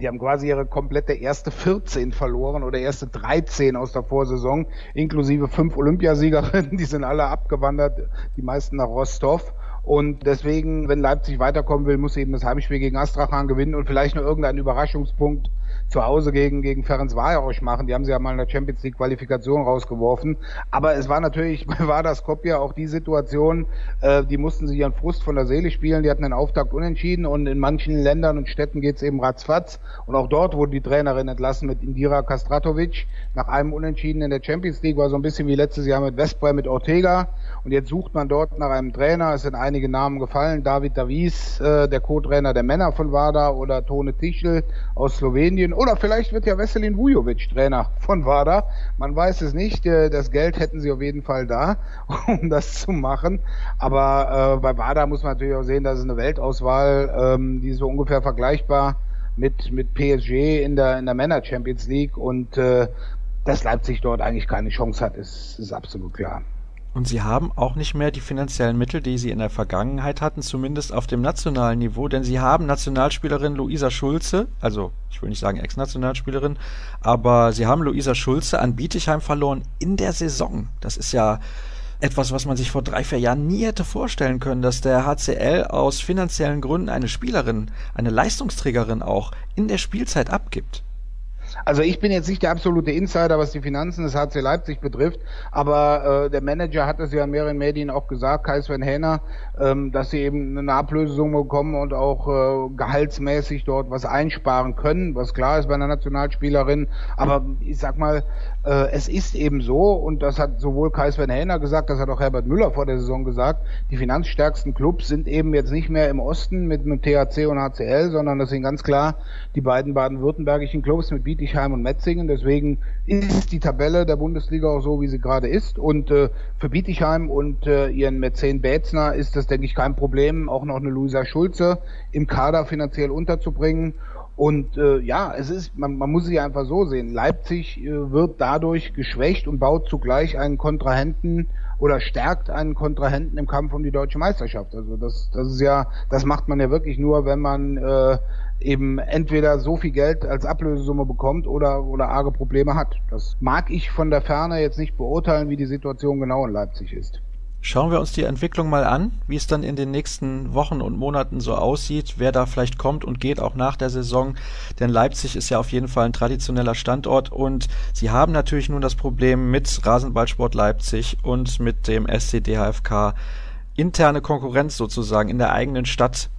die haben quasi ihre komplette erste 14 verloren oder erste 13 aus der Vorsaison, inklusive fünf Olympiasiegerinnen, die sind alle abgewandert, die meisten nach Rostov. Und deswegen, wenn Leipzig weiterkommen will, muss eben das Heimspiel gegen Astrachan gewinnen und vielleicht nur irgendeinen Überraschungspunkt zu Hause gegen, gegen Ferenc Varos machen. Die haben sie ja mal in der Champions League Qualifikation rausgeworfen. Aber es war natürlich bei Vardar Skopje auch die Situation, äh, die mussten sich ihren Frust von der Seele spielen. Die hatten den Auftakt unentschieden und in manchen Ländern und Städten geht's eben ratzfatz. Und auch dort wurde die Trainerin entlassen mit Indira Kastratovic. Nach einem Unentschieden in der Champions League war so ein bisschen wie letztes Jahr mit Westbrem mit Ortega. Und jetzt sucht man dort nach einem Trainer. Es sind einige Namen gefallen. David Davies, äh, der Co-Trainer der Männer von Vardar oder Tone Tischl aus Slowenien oder vielleicht wird ja Veselin Vujovic Trainer von WADA. Man weiß es nicht. Äh, das Geld hätten sie auf jeden Fall da, um das zu machen. Aber äh, bei WADA muss man natürlich auch sehen, dass es eine Weltauswahl, ähm, die ist so ungefähr vergleichbar mit, mit PSG in der, in der Männer Champions League und äh, dass Leipzig dort eigentlich keine Chance hat, ist, ist absolut klar. Und sie haben auch nicht mehr die finanziellen Mittel, die sie in der Vergangenheit hatten, zumindest auf dem nationalen Niveau, denn sie haben Nationalspielerin Luisa Schulze, also ich will nicht sagen Ex-Nationalspielerin, aber sie haben Luisa Schulze an Bietigheim verloren in der Saison. Das ist ja etwas, was man sich vor drei, vier Jahren nie hätte vorstellen können, dass der HCL aus finanziellen Gründen eine Spielerin, eine Leistungsträgerin auch in der Spielzeit abgibt. Also ich bin jetzt nicht der absolute Insider, was die Finanzen des HC Leipzig betrifft, aber äh, der Manager hat es ja in mehreren Medien auch gesagt, Kai Sven Hähner, ähm, dass sie eben eine Ablösesumme bekommen und auch äh, gehaltsmäßig dort was einsparen können, was klar ist bei einer Nationalspielerin. Aber ich sag mal, äh, es ist eben so, und das hat sowohl Kai Sven Hähner gesagt, das hat auch Herbert Müller vor der Saison gesagt, die finanzstärksten Clubs sind eben jetzt nicht mehr im Osten mit, mit THC und HCL, sondern das sind ganz klar die beiden baden-württembergischen Clubs mit Bietigheim und Metzingen. Deswegen ist die Tabelle der Bundesliga auch so, wie sie gerade ist. Und äh, für Bietigheim und äh, ihren Mäzen Bätzner ist das, denke ich, kein Problem, auch noch eine Luisa Schulze im Kader finanziell unterzubringen. Und äh, ja, es ist, man, man muss sich einfach so sehen. Leipzig äh, wird dadurch geschwächt und baut zugleich einen Kontrahenten oder stärkt einen Kontrahenten im Kampf um die deutsche Meisterschaft. Also das, das ist ja, das macht man ja wirklich nur, wenn man äh, eben entweder so viel Geld als Ablösesumme bekommt oder oder arge Probleme hat. Das mag ich von der Ferne jetzt nicht beurteilen, wie die Situation genau in Leipzig ist. Schauen wir uns die Entwicklung mal an, wie es dann in den nächsten Wochen und Monaten so aussieht, wer da vielleicht kommt und geht auch nach der Saison. Denn Leipzig ist ja auf jeden Fall ein traditioneller Standort und sie haben natürlich nun das Problem mit Rasenballsport Leipzig und mit dem SCDHFK interne Konkurrenz sozusagen in der eigenen Stadt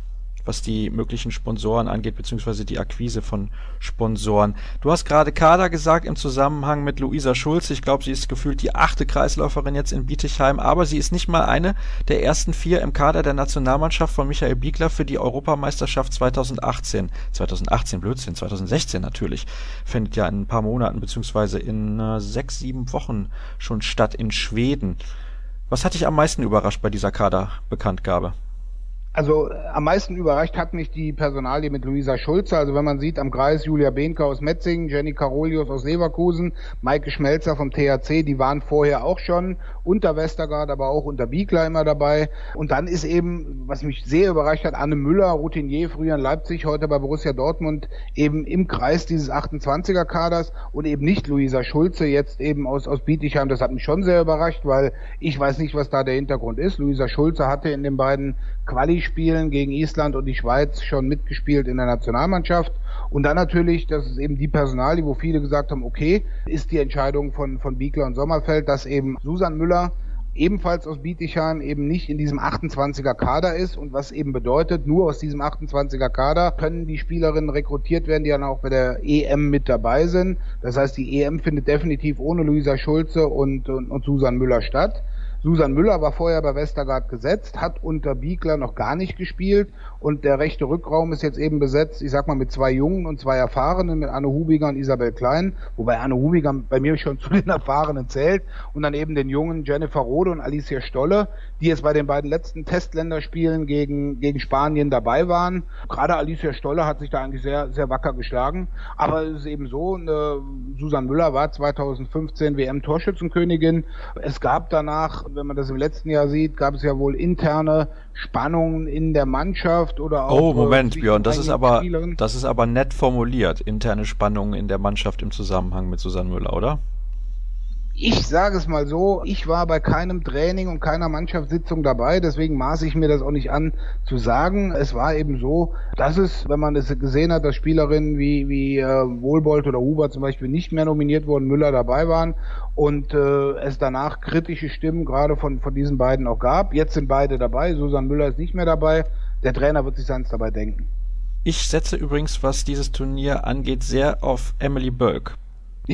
was die möglichen Sponsoren angeht, beziehungsweise die Akquise von Sponsoren. Du hast gerade Kader gesagt im Zusammenhang mit Luisa Schulz. Ich glaube, sie ist gefühlt die achte Kreisläuferin jetzt in Bietigheim, aber sie ist nicht mal eine der ersten vier im Kader der Nationalmannschaft von Michael Biegler für die Europameisterschaft 2018. 2018, Blödsinn, 2016 natürlich. Findet ja in ein paar Monaten, beziehungsweise in äh, sechs, sieben Wochen schon statt in Schweden. Was hat dich am meisten überrascht bei dieser Kaderbekanntgabe? Also äh, am meisten überrascht hat mich die Personalie mit Luisa Schulze. Also wenn man sieht am Kreis Julia Behnke aus Metzingen, Jenny Karolius aus Leverkusen, Maike Schmelzer vom THC, die waren vorher auch schon unter Westergaard, aber auch unter Biegler immer dabei. Und dann ist eben, was mich sehr überrascht hat, Anne Müller, Routinier, früher in Leipzig, heute bei Borussia Dortmund, eben im Kreis dieses 28er Kaders und eben nicht Luisa Schulze, jetzt eben aus, aus Bietigheim. Das hat mich schon sehr überrascht, weil ich weiß nicht, was da der Hintergrund ist. Luisa Schulze hatte in den beiden Quali-Spielen gegen Island und die Schweiz schon mitgespielt in der Nationalmannschaft. Und dann natürlich, das ist eben die Personalie, wo viele gesagt haben, okay, ist die Entscheidung von, von Biegler und Sommerfeld, dass eben Susan Müller ebenfalls aus Bietigheim eben nicht in diesem 28er Kader ist und was eben bedeutet, nur aus diesem 28er Kader können die Spielerinnen rekrutiert werden, die dann auch bei der EM mit dabei sind. Das heißt, die EM findet definitiv ohne Luisa Schulze und, und, und Susan Müller statt. Susan Müller war vorher bei Westergaard gesetzt, hat unter Biegler noch gar nicht gespielt. Und der rechte Rückraum ist jetzt eben besetzt, ich sag mal, mit zwei Jungen und zwei Erfahrenen, mit Anne Hubiger und Isabel Klein, wobei Anne Hubiger bei mir schon zu den Erfahrenen zählt. Und dann eben den jungen Jennifer Rode und Alicia Stolle, die jetzt bei den beiden letzten Testländerspielen gegen, gegen Spanien dabei waren. Gerade Alicia Stolle hat sich da eigentlich sehr, sehr wacker geschlagen, aber es ist eben so, eine, Susan Müller war 2015 WM-Torschützenkönigin. Es gab danach wenn man das im letzten Jahr sieht, gab es ja wohl interne Spannungen in der Mannschaft oder auch. Oh, Moment, Björn, das ist aber, Spielern. das ist aber nett formuliert. Interne Spannungen in der Mannschaft im Zusammenhang mit Susanne Müller, oder? Ich sage es mal so, ich war bei keinem Training und keiner Mannschaftssitzung dabei, deswegen maße ich mir das auch nicht an zu sagen. Es war eben so, dass es, wenn man es gesehen hat, dass Spielerinnen wie, wie äh, Wohlbold oder Huber zum Beispiel nicht mehr nominiert wurden, Müller dabei waren und äh, es danach kritische Stimmen gerade von, von diesen beiden auch gab. Jetzt sind beide dabei, Susan Müller ist nicht mehr dabei. Der Trainer wird sich seins dabei denken. Ich setze übrigens, was dieses Turnier angeht, sehr auf Emily Burke.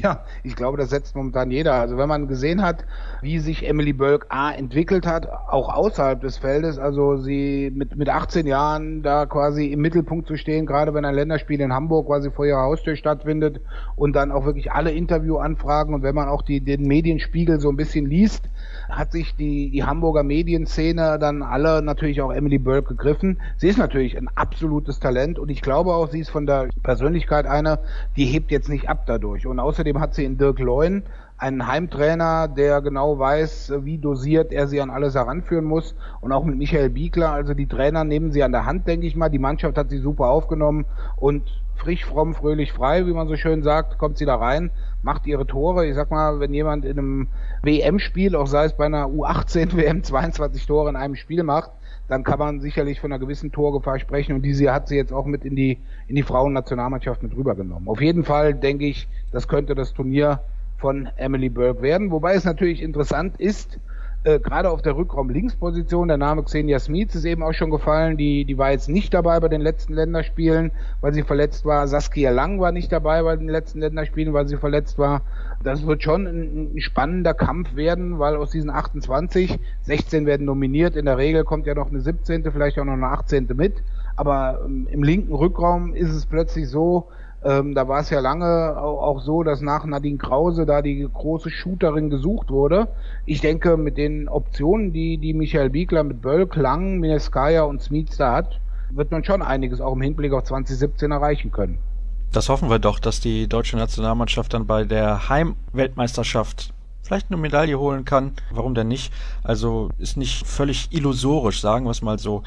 Ja, ich glaube, das setzt momentan jeder. Also wenn man gesehen hat, wie sich Emily Bölk A entwickelt hat, auch außerhalb des Feldes, also sie mit, mit 18 Jahren da quasi im Mittelpunkt zu stehen, gerade wenn ein Länderspiel in Hamburg quasi vor ihrer Haustür stattfindet und dann auch wirklich alle Interviewanfragen und wenn man auch die, den Medienspiegel so ein bisschen liest, hat sich die, die Hamburger Medienszene dann alle natürlich auch Emily Bölk gegriffen. Sie ist natürlich ein absolutes Talent und ich glaube auch, sie ist von der Persönlichkeit eine, die hebt jetzt nicht ab dadurch. Und außerdem hat sie in Dirk Leun einen Heimtrainer, der genau weiß, wie dosiert er sie an alles heranführen muss. Und auch mit Michael Biegler, also die Trainer nehmen sie an der Hand, denke ich mal. Die Mannschaft hat sie super aufgenommen und frisch, fromm, fröhlich, frei, wie man so schön sagt, kommt sie da rein, macht ihre Tore. Ich sag mal, wenn jemand in einem WM-Spiel, auch sei es bei einer U18 WM 22 Tore in einem Spiel macht, dann kann man sicherlich von einer gewissen Torgefahr sprechen und diese hat sie jetzt auch mit in die, in die Frauennationalmannschaft mit rübergenommen. Auf jeden Fall denke ich, das könnte das Turnier von Emily Burke werden, wobei es natürlich interessant ist, äh, gerade auf der Rückraum-Linksposition, der Name Xenia Smith ist eben auch schon gefallen, die, die war jetzt nicht dabei bei den letzten Länderspielen, weil sie verletzt war. Saskia Lang war nicht dabei bei den letzten Länderspielen, weil sie verletzt war. Das wird schon ein, ein spannender Kampf werden, weil aus diesen 28, 16 werden nominiert, in der Regel kommt ja noch eine 17., vielleicht auch noch eine 18. mit. Aber ähm, im linken Rückraum ist es plötzlich so, ähm, da war es ja lange auch, so, dass nach Nadine Krause da die große Shooterin gesucht wurde. Ich denke, mit den Optionen, die, die Michael Biegler mit Bölk, Lang, Mineskaya und Smits da hat, wird man schon einiges auch im Hinblick auf 2017 erreichen können. Das hoffen wir doch, dass die deutsche Nationalmannschaft dann bei der Heimweltmeisterschaft vielleicht eine Medaille holen kann. Warum denn nicht? Also ist nicht völlig illusorisch, sagen wir es mal so.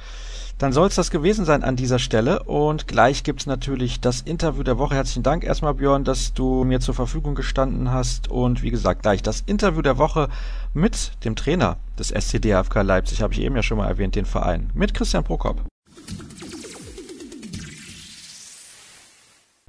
Dann soll es das gewesen sein an dieser Stelle. Und gleich gibt es natürlich das Interview der Woche. Herzlichen Dank erstmal, Björn, dass du mir zur Verfügung gestanden hast. Und wie gesagt, gleich das Interview der Woche mit dem Trainer des SCDFK Leipzig, habe ich eben ja schon mal erwähnt, den Verein, mit Christian Prokop.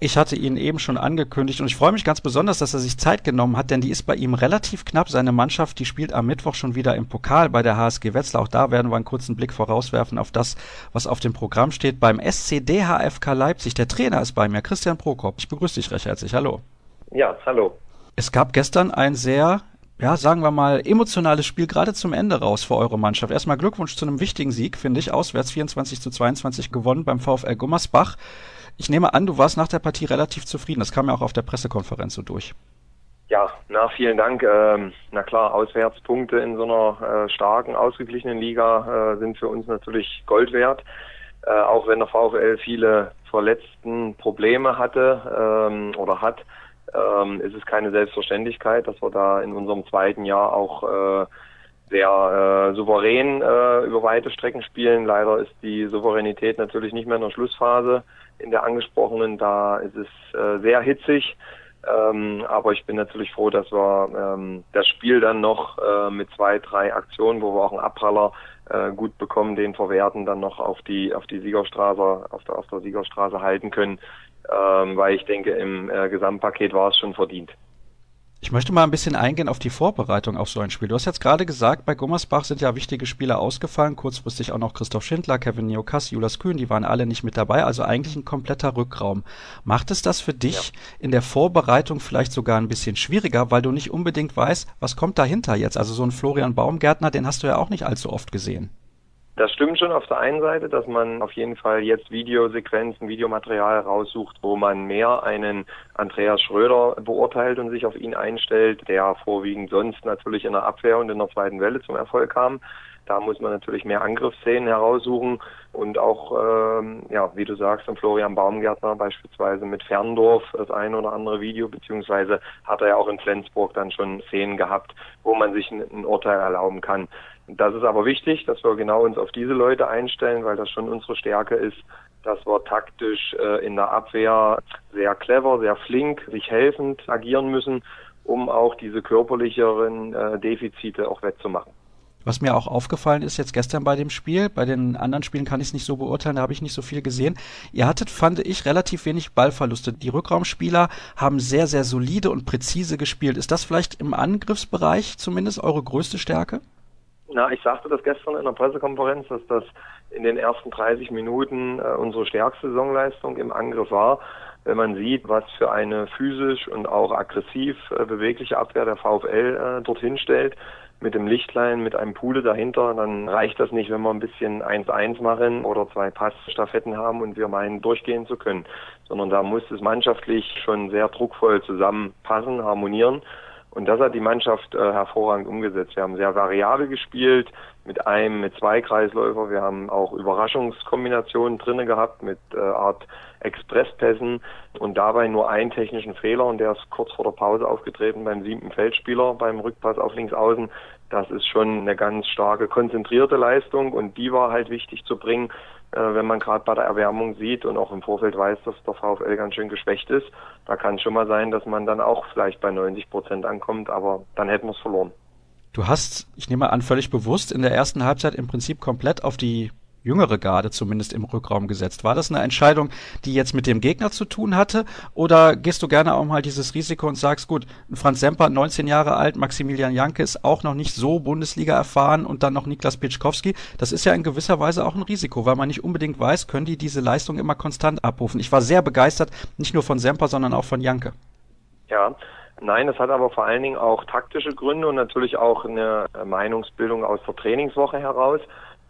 Ich hatte ihn eben schon angekündigt und ich freue mich ganz besonders, dass er sich Zeit genommen hat, denn die ist bei ihm relativ knapp. Seine Mannschaft, die spielt am Mittwoch schon wieder im Pokal bei der HSG Wetzlar. Auch da werden wir einen kurzen Blick vorauswerfen auf das, was auf dem Programm steht. Beim SCD HFK Leipzig, der Trainer ist bei mir, Christian Prokop. Ich begrüße dich recht herzlich. Hallo. Ja, hallo. Es gab gestern ein sehr ja, sagen wir mal, emotionales Spiel gerade zum Ende raus für eure Mannschaft. Erstmal Glückwunsch zu einem wichtigen Sieg, finde ich. Auswärts 24 zu 22 gewonnen beim VfL Gummersbach. Ich nehme an, du warst nach der Partie relativ zufrieden. Das kam ja auch auf der Pressekonferenz so durch. Ja, na, vielen Dank. Ähm, na klar, Auswärtspunkte in so einer äh, starken, ausgeglichenen Liga äh, sind für uns natürlich Gold wert. Äh, auch wenn der VfL viele Verletzten Probleme hatte ähm, oder hat, ähm, ist es keine Selbstverständlichkeit, dass wir da in unserem zweiten Jahr auch äh, sehr äh, souverän äh, über weite Strecken spielen. Leider ist die Souveränität natürlich nicht mehr in der Schlussphase in der angesprochenen, da ist es äh, sehr hitzig. Ähm, aber ich bin natürlich froh, dass wir ähm, das Spiel dann noch äh, mit zwei, drei Aktionen, wo wir auch einen Abpraller äh, gut bekommen, den verwerten, dann noch auf die auf die Siegerstraße, auf der, auf der Siegerstraße halten können, ähm, weil ich denke, im äh, Gesamtpaket war es schon verdient. Ich möchte mal ein bisschen eingehen auf die Vorbereitung auf so ein Spiel. Du hast jetzt gerade gesagt, bei Gummersbach sind ja wichtige Spieler ausgefallen, kurzfristig auch noch Christoph Schindler, Kevin Neokass, Julas Kühn, die waren alle nicht mit dabei, also eigentlich ein kompletter Rückraum. Macht es das für dich ja. in der Vorbereitung vielleicht sogar ein bisschen schwieriger, weil du nicht unbedingt weißt, was kommt dahinter jetzt? Also so ein Florian Baumgärtner, den hast du ja auch nicht allzu oft gesehen. Das stimmt schon auf der einen Seite, dass man auf jeden Fall jetzt Videosequenzen, Videomaterial raussucht, wo man mehr einen Andreas Schröder beurteilt und sich auf ihn einstellt, der vorwiegend sonst natürlich in der Abwehr und in der zweiten Welle zum Erfolg kam. Da muss man natürlich mehr Angriffsszenen heraussuchen und auch, ähm, ja, wie du sagst, im Florian Baumgärtner beispielsweise mit Ferndorf das ein oder andere Video, beziehungsweise hat er ja auch in Flensburg dann schon Szenen gehabt, wo man sich ein, ein Urteil erlauben kann. Das ist aber wichtig, dass wir genau uns auf diese Leute einstellen, weil das schon unsere Stärke ist, dass wir taktisch äh, in der Abwehr sehr clever, sehr flink, sich helfend agieren müssen, um auch diese körperlicheren äh, Defizite auch wettzumachen. Was mir auch aufgefallen ist jetzt gestern bei dem Spiel, bei den anderen Spielen kann ich es nicht so beurteilen, da habe ich nicht so viel gesehen. Ihr hattet, fand ich, relativ wenig Ballverluste. Die Rückraumspieler haben sehr, sehr solide und präzise gespielt. Ist das vielleicht im Angriffsbereich zumindest eure größte Stärke? Na, ich sagte das gestern in der Pressekonferenz, dass das in den ersten 30 Minuten äh, unsere stärkste Saisonleistung im Angriff war. Wenn man sieht, was für eine physisch und auch aggressiv äh, bewegliche Abwehr der VfL äh, dorthin stellt, mit dem Lichtlein, mit einem Pule dahinter, dann reicht das nicht, wenn wir ein bisschen 1-1 machen oder zwei Passstaffetten haben und wir meinen, durchgehen zu können, sondern da muss es mannschaftlich schon sehr druckvoll zusammenpassen, harmonieren. Und das hat die Mannschaft äh, hervorragend umgesetzt. Wir haben sehr variabel gespielt, mit einem, mit zwei Kreisläufer. Wir haben auch Überraschungskombinationen drinne gehabt mit äh, Art Expresspässen und dabei nur einen technischen Fehler und der ist kurz vor der Pause aufgetreten beim siebten Feldspieler beim Rückpass auf links außen. Das ist schon eine ganz starke konzentrierte Leistung und die war halt wichtig zu bringen, äh, wenn man gerade bei der Erwärmung sieht und auch im Vorfeld weiß, dass der VfL ganz schön geschwächt ist, da kann es schon mal sein, dass man dann auch vielleicht bei 90 Prozent ankommt, aber dann hätten wir es verloren. Du hast, ich nehme an, völlig bewusst in der ersten Halbzeit im Prinzip komplett auf die jüngere Garde zumindest im Rückraum gesetzt. War das eine Entscheidung, die jetzt mit dem Gegner zu tun hatte? Oder gehst du gerne auch mal dieses Risiko und sagst, gut, Franz Semper, 19 Jahre alt, Maximilian Janke ist auch noch nicht so Bundesliga erfahren und dann noch Niklas Pitschkowski. Das ist ja in gewisser Weise auch ein Risiko, weil man nicht unbedingt weiß, können die diese Leistung immer konstant abrufen. Ich war sehr begeistert, nicht nur von Semper, sondern auch von Janke. Ja, Nein, es hat aber vor allen Dingen auch taktische Gründe und natürlich auch eine Meinungsbildung aus der Trainingswoche heraus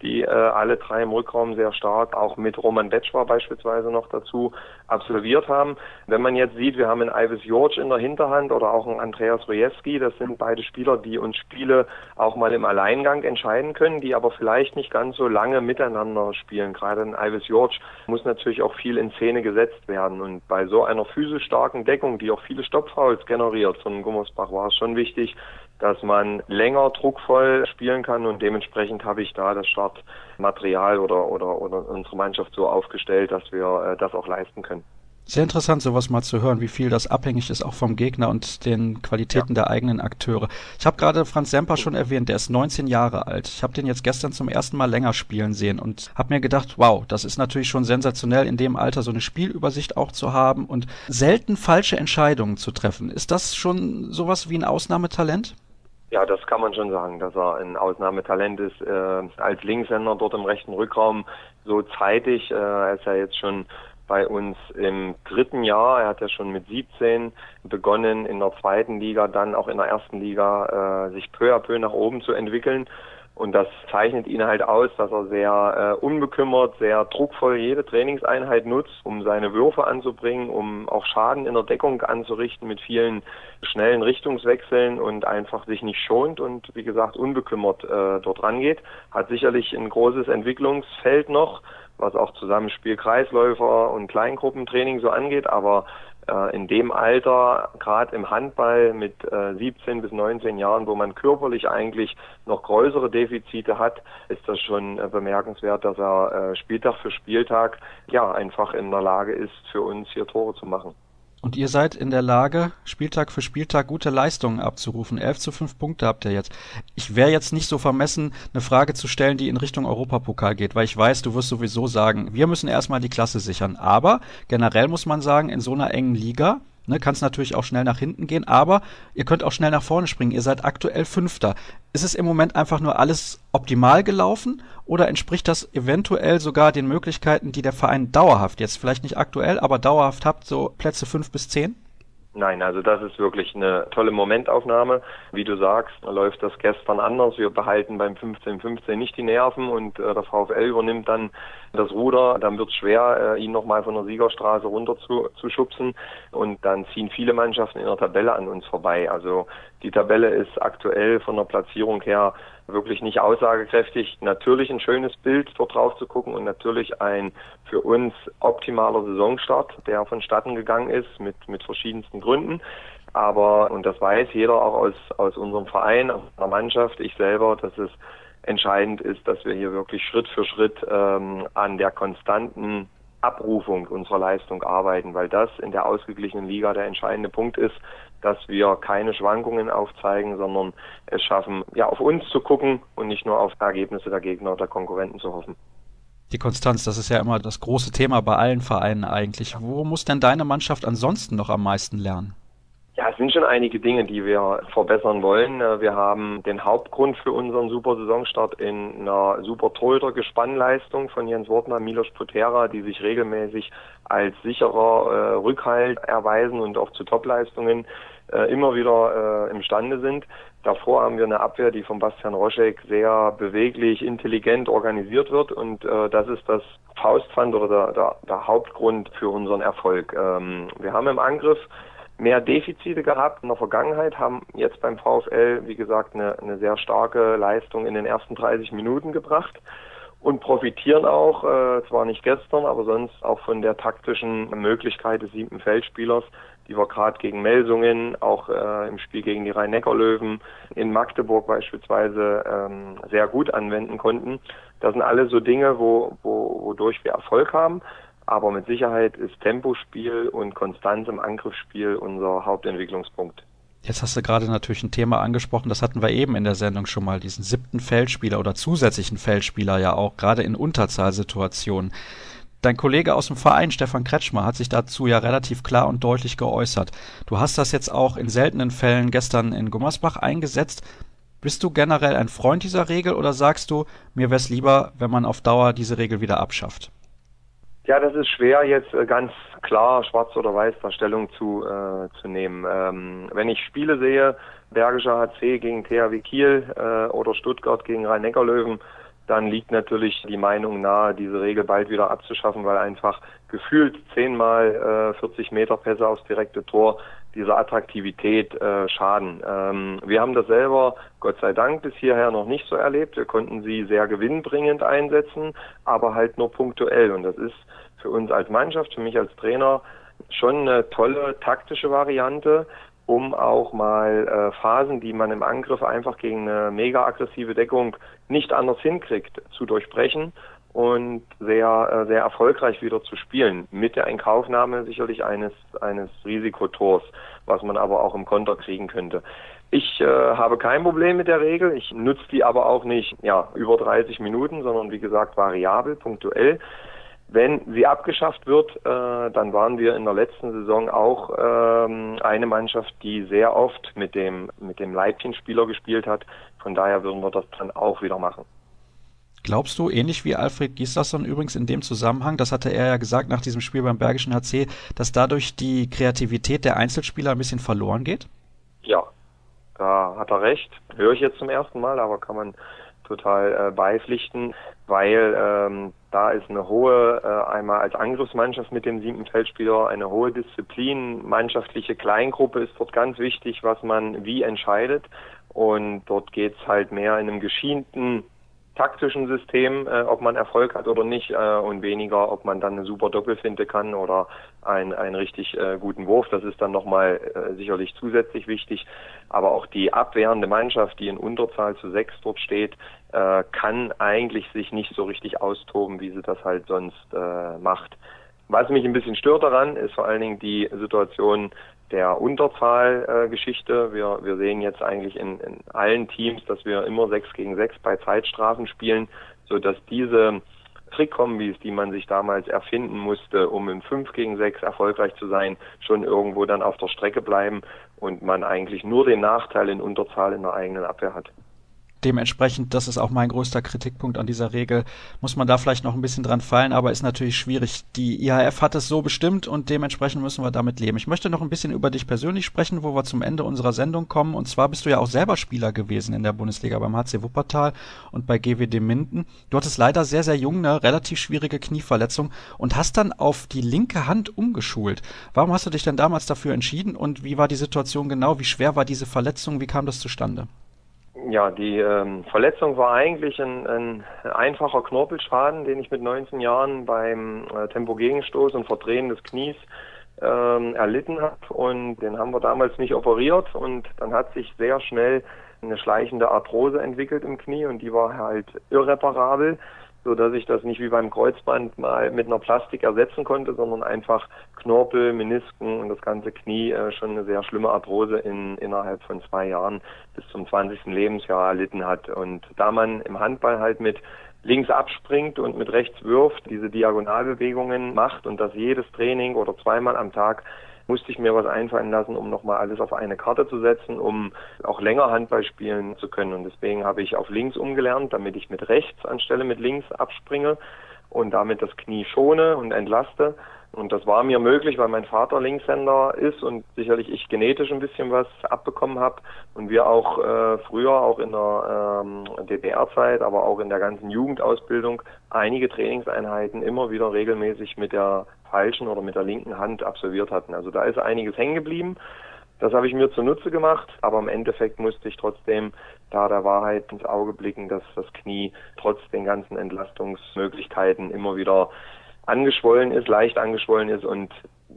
die äh, alle drei im Rückraum sehr stark, auch mit Roman Betschwar beispielsweise noch dazu absolviert haben. Wenn man jetzt sieht, wir haben einen Ivis George in der Hinterhand oder auch einen Andreas Rojewski, das sind beide Spieler, die uns Spiele auch mal im Alleingang entscheiden können, die aber vielleicht nicht ganz so lange miteinander spielen. Gerade ein Ivis George muss natürlich auch viel in Szene gesetzt werden und bei so einer physisch starken Deckung, die auch viele Stoppfouls generiert von Gummersbach, war es schon wichtig, dass man länger druckvoll spielen kann und dementsprechend habe ich da das Startmaterial oder, oder, oder unsere Mannschaft so aufgestellt, dass wir äh, das auch leisten können. Sehr interessant, sowas mal zu hören, wie viel das abhängig ist auch vom Gegner und den Qualitäten ja. der eigenen Akteure. Ich habe gerade Franz Semper schon erwähnt, der ist 19 Jahre alt. Ich habe den jetzt gestern zum ersten Mal länger spielen sehen und habe mir gedacht, wow, das ist natürlich schon sensationell, in dem Alter so eine Spielübersicht auch zu haben und selten falsche Entscheidungen zu treffen. Ist das schon sowas wie ein Ausnahmetalent? Ja, das kann man schon sagen, dass er ein Ausnahmetalent ist. Äh, als Linkshänder dort im rechten Rückraum so zeitig. Äh, er ist ja jetzt schon bei uns im dritten Jahr. Er hat ja schon mit 17 begonnen, in der zweiten Liga, dann auch in der ersten Liga äh, sich peu à peu nach oben zu entwickeln. Und das zeichnet ihn halt aus, dass er sehr äh, unbekümmert, sehr druckvoll jede Trainingseinheit nutzt, um seine Würfe anzubringen, um auch Schaden in der Deckung anzurichten mit vielen schnellen Richtungswechseln und einfach sich nicht schont und wie gesagt unbekümmert äh, dort rangeht. Hat sicherlich ein großes Entwicklungsfeld noch, was auch Zusammenspiel Kreisläufer und Kleingruppentraining so angeht, aber in dem Alter, gerade im Handball mit äh, 17 bis 19 Jahren, wo man körperlich eigentlich noch größere Defizite hat, ist das schon äh, bemerkenswert, dass er äh, Spieltag für Spieltag ja einfach in der Lage ist, für uns hier Tore zu machen. Und ihr seid in der Lage, Spieltag für Spieltag gute Leistungen abzurufen. 11 zu 5 Punkte habt ihr jetzt. Ich wäre jetzt nicht so vermessen, eine Frage zu stellen, die in Richtung Europapokal geht, weil ich weiß, du wirst sowieso sagen, wir müssen erstmal die Klasse sichern. Aber generell muss man sagen, in so einer engen Liga Ne, Kann es natürlich auch schnell nach hinten gehen, aber ihr könnt auch schnell nach vorne springen. Ihr seid aktuell Fünfter. Ist es im Moment einfach nur alles optimal gelaufen oder entspricht das eventuell sogar den Möglichkeiten, die der Verein dauerhaft, jetzt vielleicht nicht aktuell, aber dauerhaft habt, so Plätze fünf bis zehn? Nein, also das ist wirklich eine tolle Momentaufnahme. Wie du sagst, läuft das gestern anders. Wir behalten beim 15-15 nicht die Nerven und äh, der VfL übernimmt dann das Ruder. Dann wird es schwer, äh, ihn nochmal von der Siegerstraße runter zu, zu schubsen. Und dann ziehen viele Mannschaften in der Tabelle an uns vorbei. Also die Tabelle ist aktuell von der Platzierung her wirklich nicht aussagekräftig. Natürlich ein schönes Bild, dort drauf zu gucken und natürlich ein für uns optimaler Saisonstart, der vonstatten gegangen ist mit, mit verschiedensten Gründen. Aber, und das weiß jeder auch aus, aus unserem Verein, aus der Mannschaft, ich selber, dass es entscheidend ist, dass wir hier wirklich Schritt für Schritt ähm, an der konstanten Abrufung unserer Leistung arbeiten, weil das in der ausgeglichenen Liga der entscheidende Punkt ist, dass wir keine Schwankungen aufzeigen, sondern es schaffen, ja, auf uns zu gucken und nicht nur auf Ergebnisse der Gegner oder Konkurrenten zu hoffen. Die Konstanz, das ist ja immer das große Thema bei allen Vereinen eigentlich. Wo muss denn deine Mannschaft ansonsten noch am meisten lernen? Ja, es sind schon einige Dinge, die wir verbessern wollen. Äh, wir haben den Hauptgrund für unseren super Saisonstart in einer super Torhüter-Gespannleistung von Jens Wortner, Milos Potera, die sich regelmäßig als sicherer äh, Rückhalt erweisen und auch zu Topleistungen äh, immer wieder äh, imstande sind. Davor haben wir eine Abwehr, die von Bastian Roschek sehr beweglich, intelligent organisiert wird und äh, das ist das Faustpfand oder der, der, der Hauptgrund für unseren Erfolg. Ähm, wir haben im Angriff mehr Defizite gehabt in der Vergangenheit, haben jetzt beim VfL, wie gesagt, eine, eine sehr starke Leistung in den ersten 30 Minuten gebracht und profitieren auch, äh, zwar nicht gestern, aber sonst auch von der taktischen Möglichkeit des siebten Feldspielers, die wir gerade gegen Melsungen, auch äh, im Spiel gegen die Rhein-Neckar-Löwen in Magdeburg beispielsweise ähm, sehr gut anwenden konnten. Das sind alle so Dinge, wo, wo, wodurch wir Erfolg haben. Aber mit Sicherheit ist Tempospiel und Konstanz im Angriffsspiel unser Hauptentwicklungspunkt. Jetzt hast du gerade natürlich ein Thema angesprochen, das hatten wir eben in der Sendung schon mal, diesen siebten Feldspieler oder zusätzlichen Feldspieler ja auch, gerade in Unterzahlsituationen. Dein Kollege aus dem Verein, Stefan Kretschmer, hat sich dazu ja relativ klar und deutlich geäußert. Du hast das jetzt auch in seltenen Fällen gestern in Gummersbach eingesetzt. Bist du generell ein Freund dieser Regel oder sagst du, mir wäre es lieber, wenn man auf Dauer diese Regel wieder abschafft? Ja, das ist schwer jetzt äh, ganz klar schwarz oder weiß da Stellung zu, äh, zu nehmen. Ähm, wenn ich Spiele sehe, Bergischer HC gegen THW Kiel äh, oder Stuttgart gegen Rhein-Neckar-Löwen, dann liegt natürlich die Meinung nahe, diese Regel bald wieder abzuschaffen, weil einfach gefühlt zehnmal äh, 40 Meter Pässe aufs direkte Tor dieser Attraktivität äh, schaden. Ähm, wir haben das selber, Gott sei Dank, bis hierher noch nicht so erlebt. Wir konnten sie sehr gewinnbringend einsetzen, aber halt nur punktuell. Und das ist für uns als Mannschaft, für mich als Trainer schon eine tolle taktische Variante, um auch mal äh, Phasen, die man im Angriff einfach gegen eine mega aggressive Deckung nicht anders hinkriegt, zu durchbrechen und sehr, äh, sehr erfolgreich wieder zu spielen. Mit der Inkaufnahme sicherlich eines, eines Risikotors, was man aber auch im Konter kriegen könnte. Ich äh, habe kein Problem mit der Regel. Ich nutze die aber auch nicht ja, über 30 Minuten, sondern wie gesagt variabel, punktuell. Wenn sie abgeschafft wird, äh, dann waren wir in der letzten Saison auch ähm, eine Mannschaft, die sehr oft mit dem, mit dem Leibchenspieler gespielt hat. Von daher würden wir das dann auch wieder machen. Glaubst du, ähnlich wie Alfred Gislason übrigens in dem Zusammenhang, das hatte er ja gesagt nach diesem Spiel beim Bergischen HC, dass dadurch die Kreativität der Einzelspieler ein bisschen verloren geht? Ja, da hat er recht. Höre ich jetzt zum ersten Mal, aber kann man total äh, beipflichten, weil ähm, da ist eine hohe, äh, einmal als Angriffsmannschaft mit dem siebten Feldspieler, eine hohe Disziplin, mannschaftliche Kleingruppe ist dort ganz wichtig, was man wie entscheidet. Und dort geht's halt mehr in einem geschienten taktischen System, äh, ob man Erfolg hat oder nicht, äh, und weniger, ob man dann eine super Doppelfinte kann oder ein, einen richtig äh, guten Wurf. Das ist dann nochmal äh, sicherlich zusätzlich wichtig. Aber auch die abwehrende Mannschaft, die in Unterzahl zu sechs dort steht, äh, kann eigentlich sich nicht so richtig austoben, wie sie das halt sonst äh, macht. Was mich ein bisschen stört daran, ist vor allen Dingen die Situation der Unterzahlgeschichte. Wir, wir sehen jetzt eigentlich in, in allen Teams, dass wir immer sechs gegen sechs bei Zeitstrafen spielen, so dass diese Trickkombis, die man sich damals erfinden musste, um im 5 gegen 6 erfolgreich zu sein, schon irgendwo dann auf der Strecke bleiben und man eigentlich nur den Nachteil in Unterzahl in der eigenen Abwehr hat dementsprechend, das ist auch mein größter Kritikpunkt an dieser Regel, muss man da vielleicht noch ein bisschen dran fallen, aber ist natürlich schwierig. Die IHF hat es so bestimmt und dementsprechend müssen wir damit leben. Ich möchte noch ein bisschen über dich persönlich sprechen, wo wir zum Ende unserer Sendung kommen. Und zwar bist du ja auch selber Spieler gewesen in der Bundesliga beim HC Wuppertal und bei GWD Minden. Du hattest leider sehr, sehr jung eine relativ schwierige Knieverletzung und hast dann auf die linke Hand umgeschult. Warum hast du dich denn damals dafür entschieden und wie war die Situation genau? Wie schwer war diese Verletzung? Wie kam das zustande? Ja, die ähm, Verletzung war eigentlich ein, ein einfacher Knorpelschaden, den ich mit 19 Jahren beim äh, Tempogegenstoß und Verdrehen des Knies ähm, erlitten habe. Und den haben wir damals nicht operiert. Und dann hat sich sehr schnell eine schleichende Arthrose entwickelt im Knie und die war halt irreparabel so dass ich das nicht wie beim Kreuzband mal mit einer Plastik ersetzen konnte, sondern einfach Knorpel, Menisken und das ganze Knie äh, schon eine sehr schlimme Arthrose in, innerhalb von zwei Jahren bis zum 20. Lebensjahr erlitten hat. Und da man im Handball halt mit links abspringt und mit rechts wirft, diese Diagonalbewegungen macht und das jedes Training oder zweimal am Tag musste ich mir was einfallen lassen, um nochmal alles auf eine Karte zu setzen, um auch länger Handball spielen zu können. Und deswegen habe ich auf links umgelernt, damit ich mit rechts anstelle mit links abspringe und damit das Knie schone und entlaste. Und das war mir möglich, weil mein Vater Linkshänder ist und sicherlich ich genetisch ein bisschen was abbekommen habe und wir auch äh, früher, auch in der ähm, DDR-Zeit, aber auch in der ganzen Jugendausbildung einige Trainingseinheiten immer wieder regelmäßig mit der falschen oder mit der linken Hand absolviert hatten. Also da ist einiges hängen geblieben. Das habe ich mir zunutze gemacht, aber im Endeffekt musste ich trotzdem da der Wahrheit ins Auge blicken, dass das Knie trotz den ganzen Entlastungsmöglichkeiten immer wieder angeschwollen ist, leicht angeschwollen ist und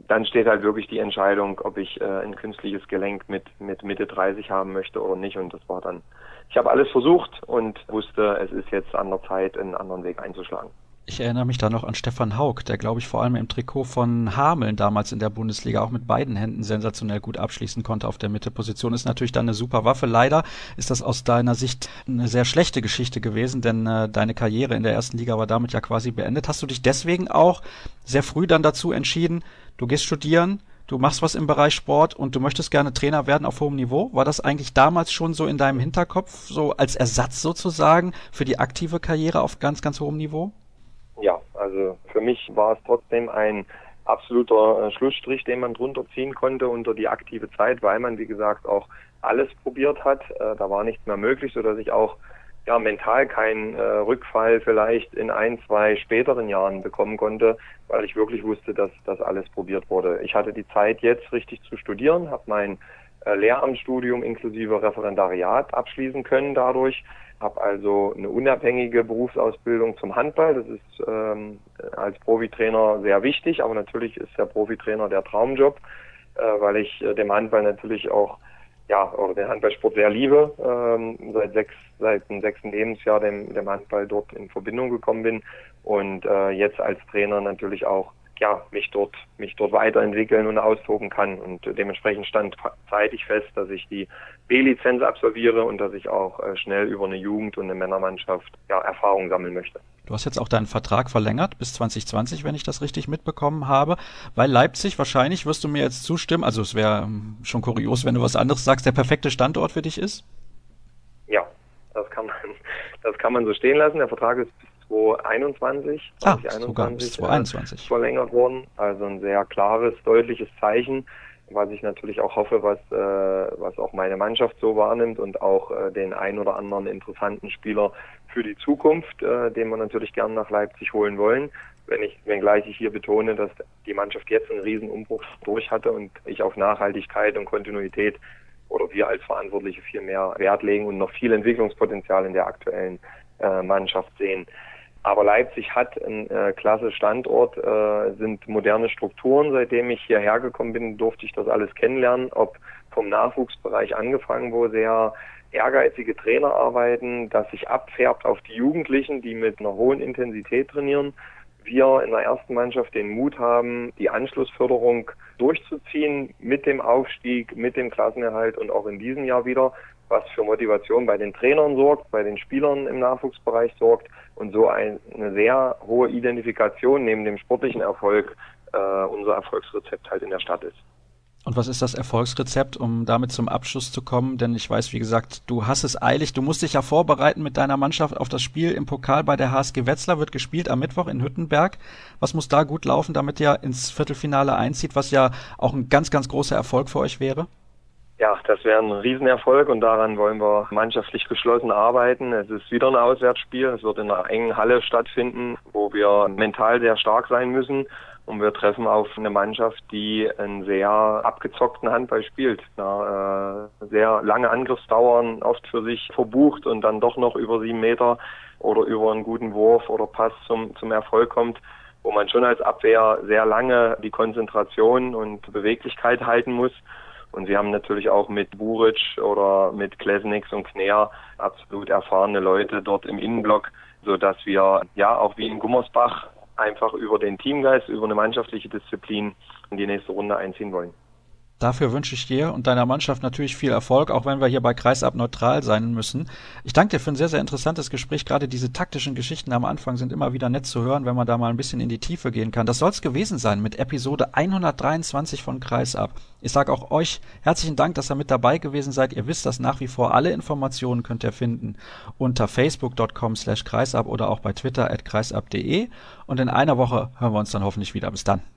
dann steht halt wirklich die Entscheidung, ob ich äh, ein künstliches Gelenk mit, mit Mitte 30 haben möchte oder nicht. Und das war dann, ich habe alles versucht und wusste, es ist jetzt an der Zeit, einen anderen Weg einzuschlagen. Ich erinnere mich da noch an Stefan Haug, der, glaube ich, vor allem im Trikot von Hameln damals in der Bundesliga auch mit beiden Händen sensationell gut abschließen konnte auf der Mitteposition. Ist natürlich dann eine super Waffe. Leider ist das aus deiner Sicht eine sehr schlechte Geschichte gewesen, denn äh, deine Karriere in der ersten Liga war damit ja quasi beendet. Hast du dich deswegen auch sehr früh dann dazu entschieden, du gehst studieren, du machst was im Bereich Sport und du möchtest gerne Trainer werden auf hohem Niveau. War das eigentlich damals schon so in deinem Hinterkopf, so als Ersatz sozusagen für die aktive Karriere auf ganz, ganz hohem Niveau? Ja, also für mich war es trotzdem ein absoluter äh, Schlussstrich, den man drunter ziehen konnte unter die aktive Zeit, weil man, wie gesagt, auch alles probiert hat. Äh, da war nichts mehr möglich, so dass ich auch ja, mental keinen äh, Rückfall vielleicht in ein, zwei späteren Jahren bekommen konnte, weil ich wirklich wusste, dass das alles probiert wurde. Ich hatte die Zeit jetzt richtig zu studieren, habe mein äh, Lehramtsstudium inklusive Referendariat abschließen können dadurch habe also eine unabhängige Berufsausbildung zum Handball. Das ist ähm, als Profitrainer sehr wichtig, aber natürlich ist der Profitrainer der Traumjob, äh, weil ich äh, dem Handball natürlich auch ja oder den Handballsport sehr liebe. Ähm, seit sechs seit dem sechsten Lebensjahr dem, dem Handball dort in Verbindung gekommen bin und äh, jetzt als Trainer natürlich auch ja, mich dort, mich dort weiterentwickeln und austoben kann. Und dementsprechend stand zeitig fest, dass ich die B-Lizenz absolviere und dass ich auch äh, schnell über eine Jugend und eine Männermannschaft ja, Erfahrung sammeln möchte. Du hast jetzt auch deinen Vertrag verlängert bis 2020, wenn ich das richtig mitbekommen habe. Weil Leipzig wahrscheinlich, wirst du mir jetzt zustimmen, also es wäre ähm, schon kurios, wenn du was anderes sagst, der perfekte Standort für dich ist? Ja, das kann man, das kann man so stehen lassen. Der Vertrag ist bis 2021, ah, 2021 2021. Äh, verlängert worden. Also ein sehr klares, deutliches Zeichen, was ich natürlich auch hoffe, was, äh, was auch meine Mannschaft so wahrnimmt und auch äh, den ein oder anderen interessanten Spieler für die Zukunft, äh, den wir natürlich gern nach Leipzig holen wollen. Wenn ich, wenngleich ich hier betone, dass die Mannschaft jetzt einen riesen Umbruch durch hatte und ich auf Nachhaltigkeit und Kontinuität oder wir als Verantwortliche viel mehr Wert legen und noch viel Entwicklungspotenzial in der aktuellen äh, Mannschaft sehen. Aber Leipzig hat einen äh, klasse Standort, äh, sind moderne Strukturen. Seitdem ich hierher gekommen bin, durfte ich das alles kennenlernen, ob vom Nachwuchsbereich angefangen, wo sehr ehrgeizige Trainer arbeiten, das sich abfärbt auf die Jugendlichen, die mit einer hohen Intensität trainieren. Wir in der ersten Mannschaft den Mut haben, die Anschlussförderung durchzuziehen mit dem Aufstieg, mit dem Klassenerhalt und auch in diesem Jahr wieder was für Motivation bei den Trainern sorgt, bei den Spielern im Nachwuchsbereich sorgt und so eine sehr hohe Identifikation neben dem sportlichen Erfolg äh, unser Erfolgsrezept halt in der Stadt ist. Und was ist das Erfolgsrezept, um damit zum Abschluss zu kommen? Denn ich weiß, wie gesagt, du hast es eilig. Du musst dich ja vorbereiten mit deiner Mannschaft auf das Spiel im Pokal bei der HSG Wetzlar. Wird gespielt am Mittwoch in Hüttenberg. Was muss da gut laufen, damit ihr ins Viertelfinale einzieht, was ja auch ein ganz, ganz großer Erfolg für euch wäre? Ja, das wäre ein Riesenerfolg und daran wollen wir mannschaftlich geschlossen arbeiten. Es ist wieder ein Auswärtsspiel. Es wird in einer engen Halle stattfinden, wo wir mental sehr stark sein müssen. Und wir treffen auf eine Mannschaft, die einen sehr abgezockten Handball spielt. Na, äh, sehr lange Angriffsdauern, oft für sich verbucht und dann doch noch über sieben Meter oder über einen guten Wurf oder Pass zum, zum Erfolg kommt wo man schon als Abwehr sehr lange die Konzentration und Beweglichkeit halten muss. Und sie haben natürlich auch mit Buric oder mit Klesnix und Kner absolut erfahrene Leute dort im Innenblock, so dass wir ja auch wie in Gummersbach einfach über den Teamgeist, über eine mannschaftliche Disziplin in die nächste Runde einziehen wollen. Dafür wünsche ich dir und deiner Mannschaft natürlich viel Erfolg, auch wenn wir hier bei Kreisab neutral sein müssen. Ich danke dir für ein sehr, sehr interessantes Gespräch. Gerade diese taktischen Geschichten am Anfang sind immer wieder nett zu hören, wenn man da mal ein bisschen in die Tiefe gehen kann. Das soll es gewesen sein mit Episode 123 von Kreisab. Ich sage auch euch herzlichen Dank, dass ihr mit dabei gewesen seid. Ihr wisst das nach wie vor. Alle Informationen könnt ihr finden unter facebook.com slash kreisab oder auch bei twitter at kreisab.de. Und in einer Woche hören wir uns dann hoffentlich wieder. Bis dann.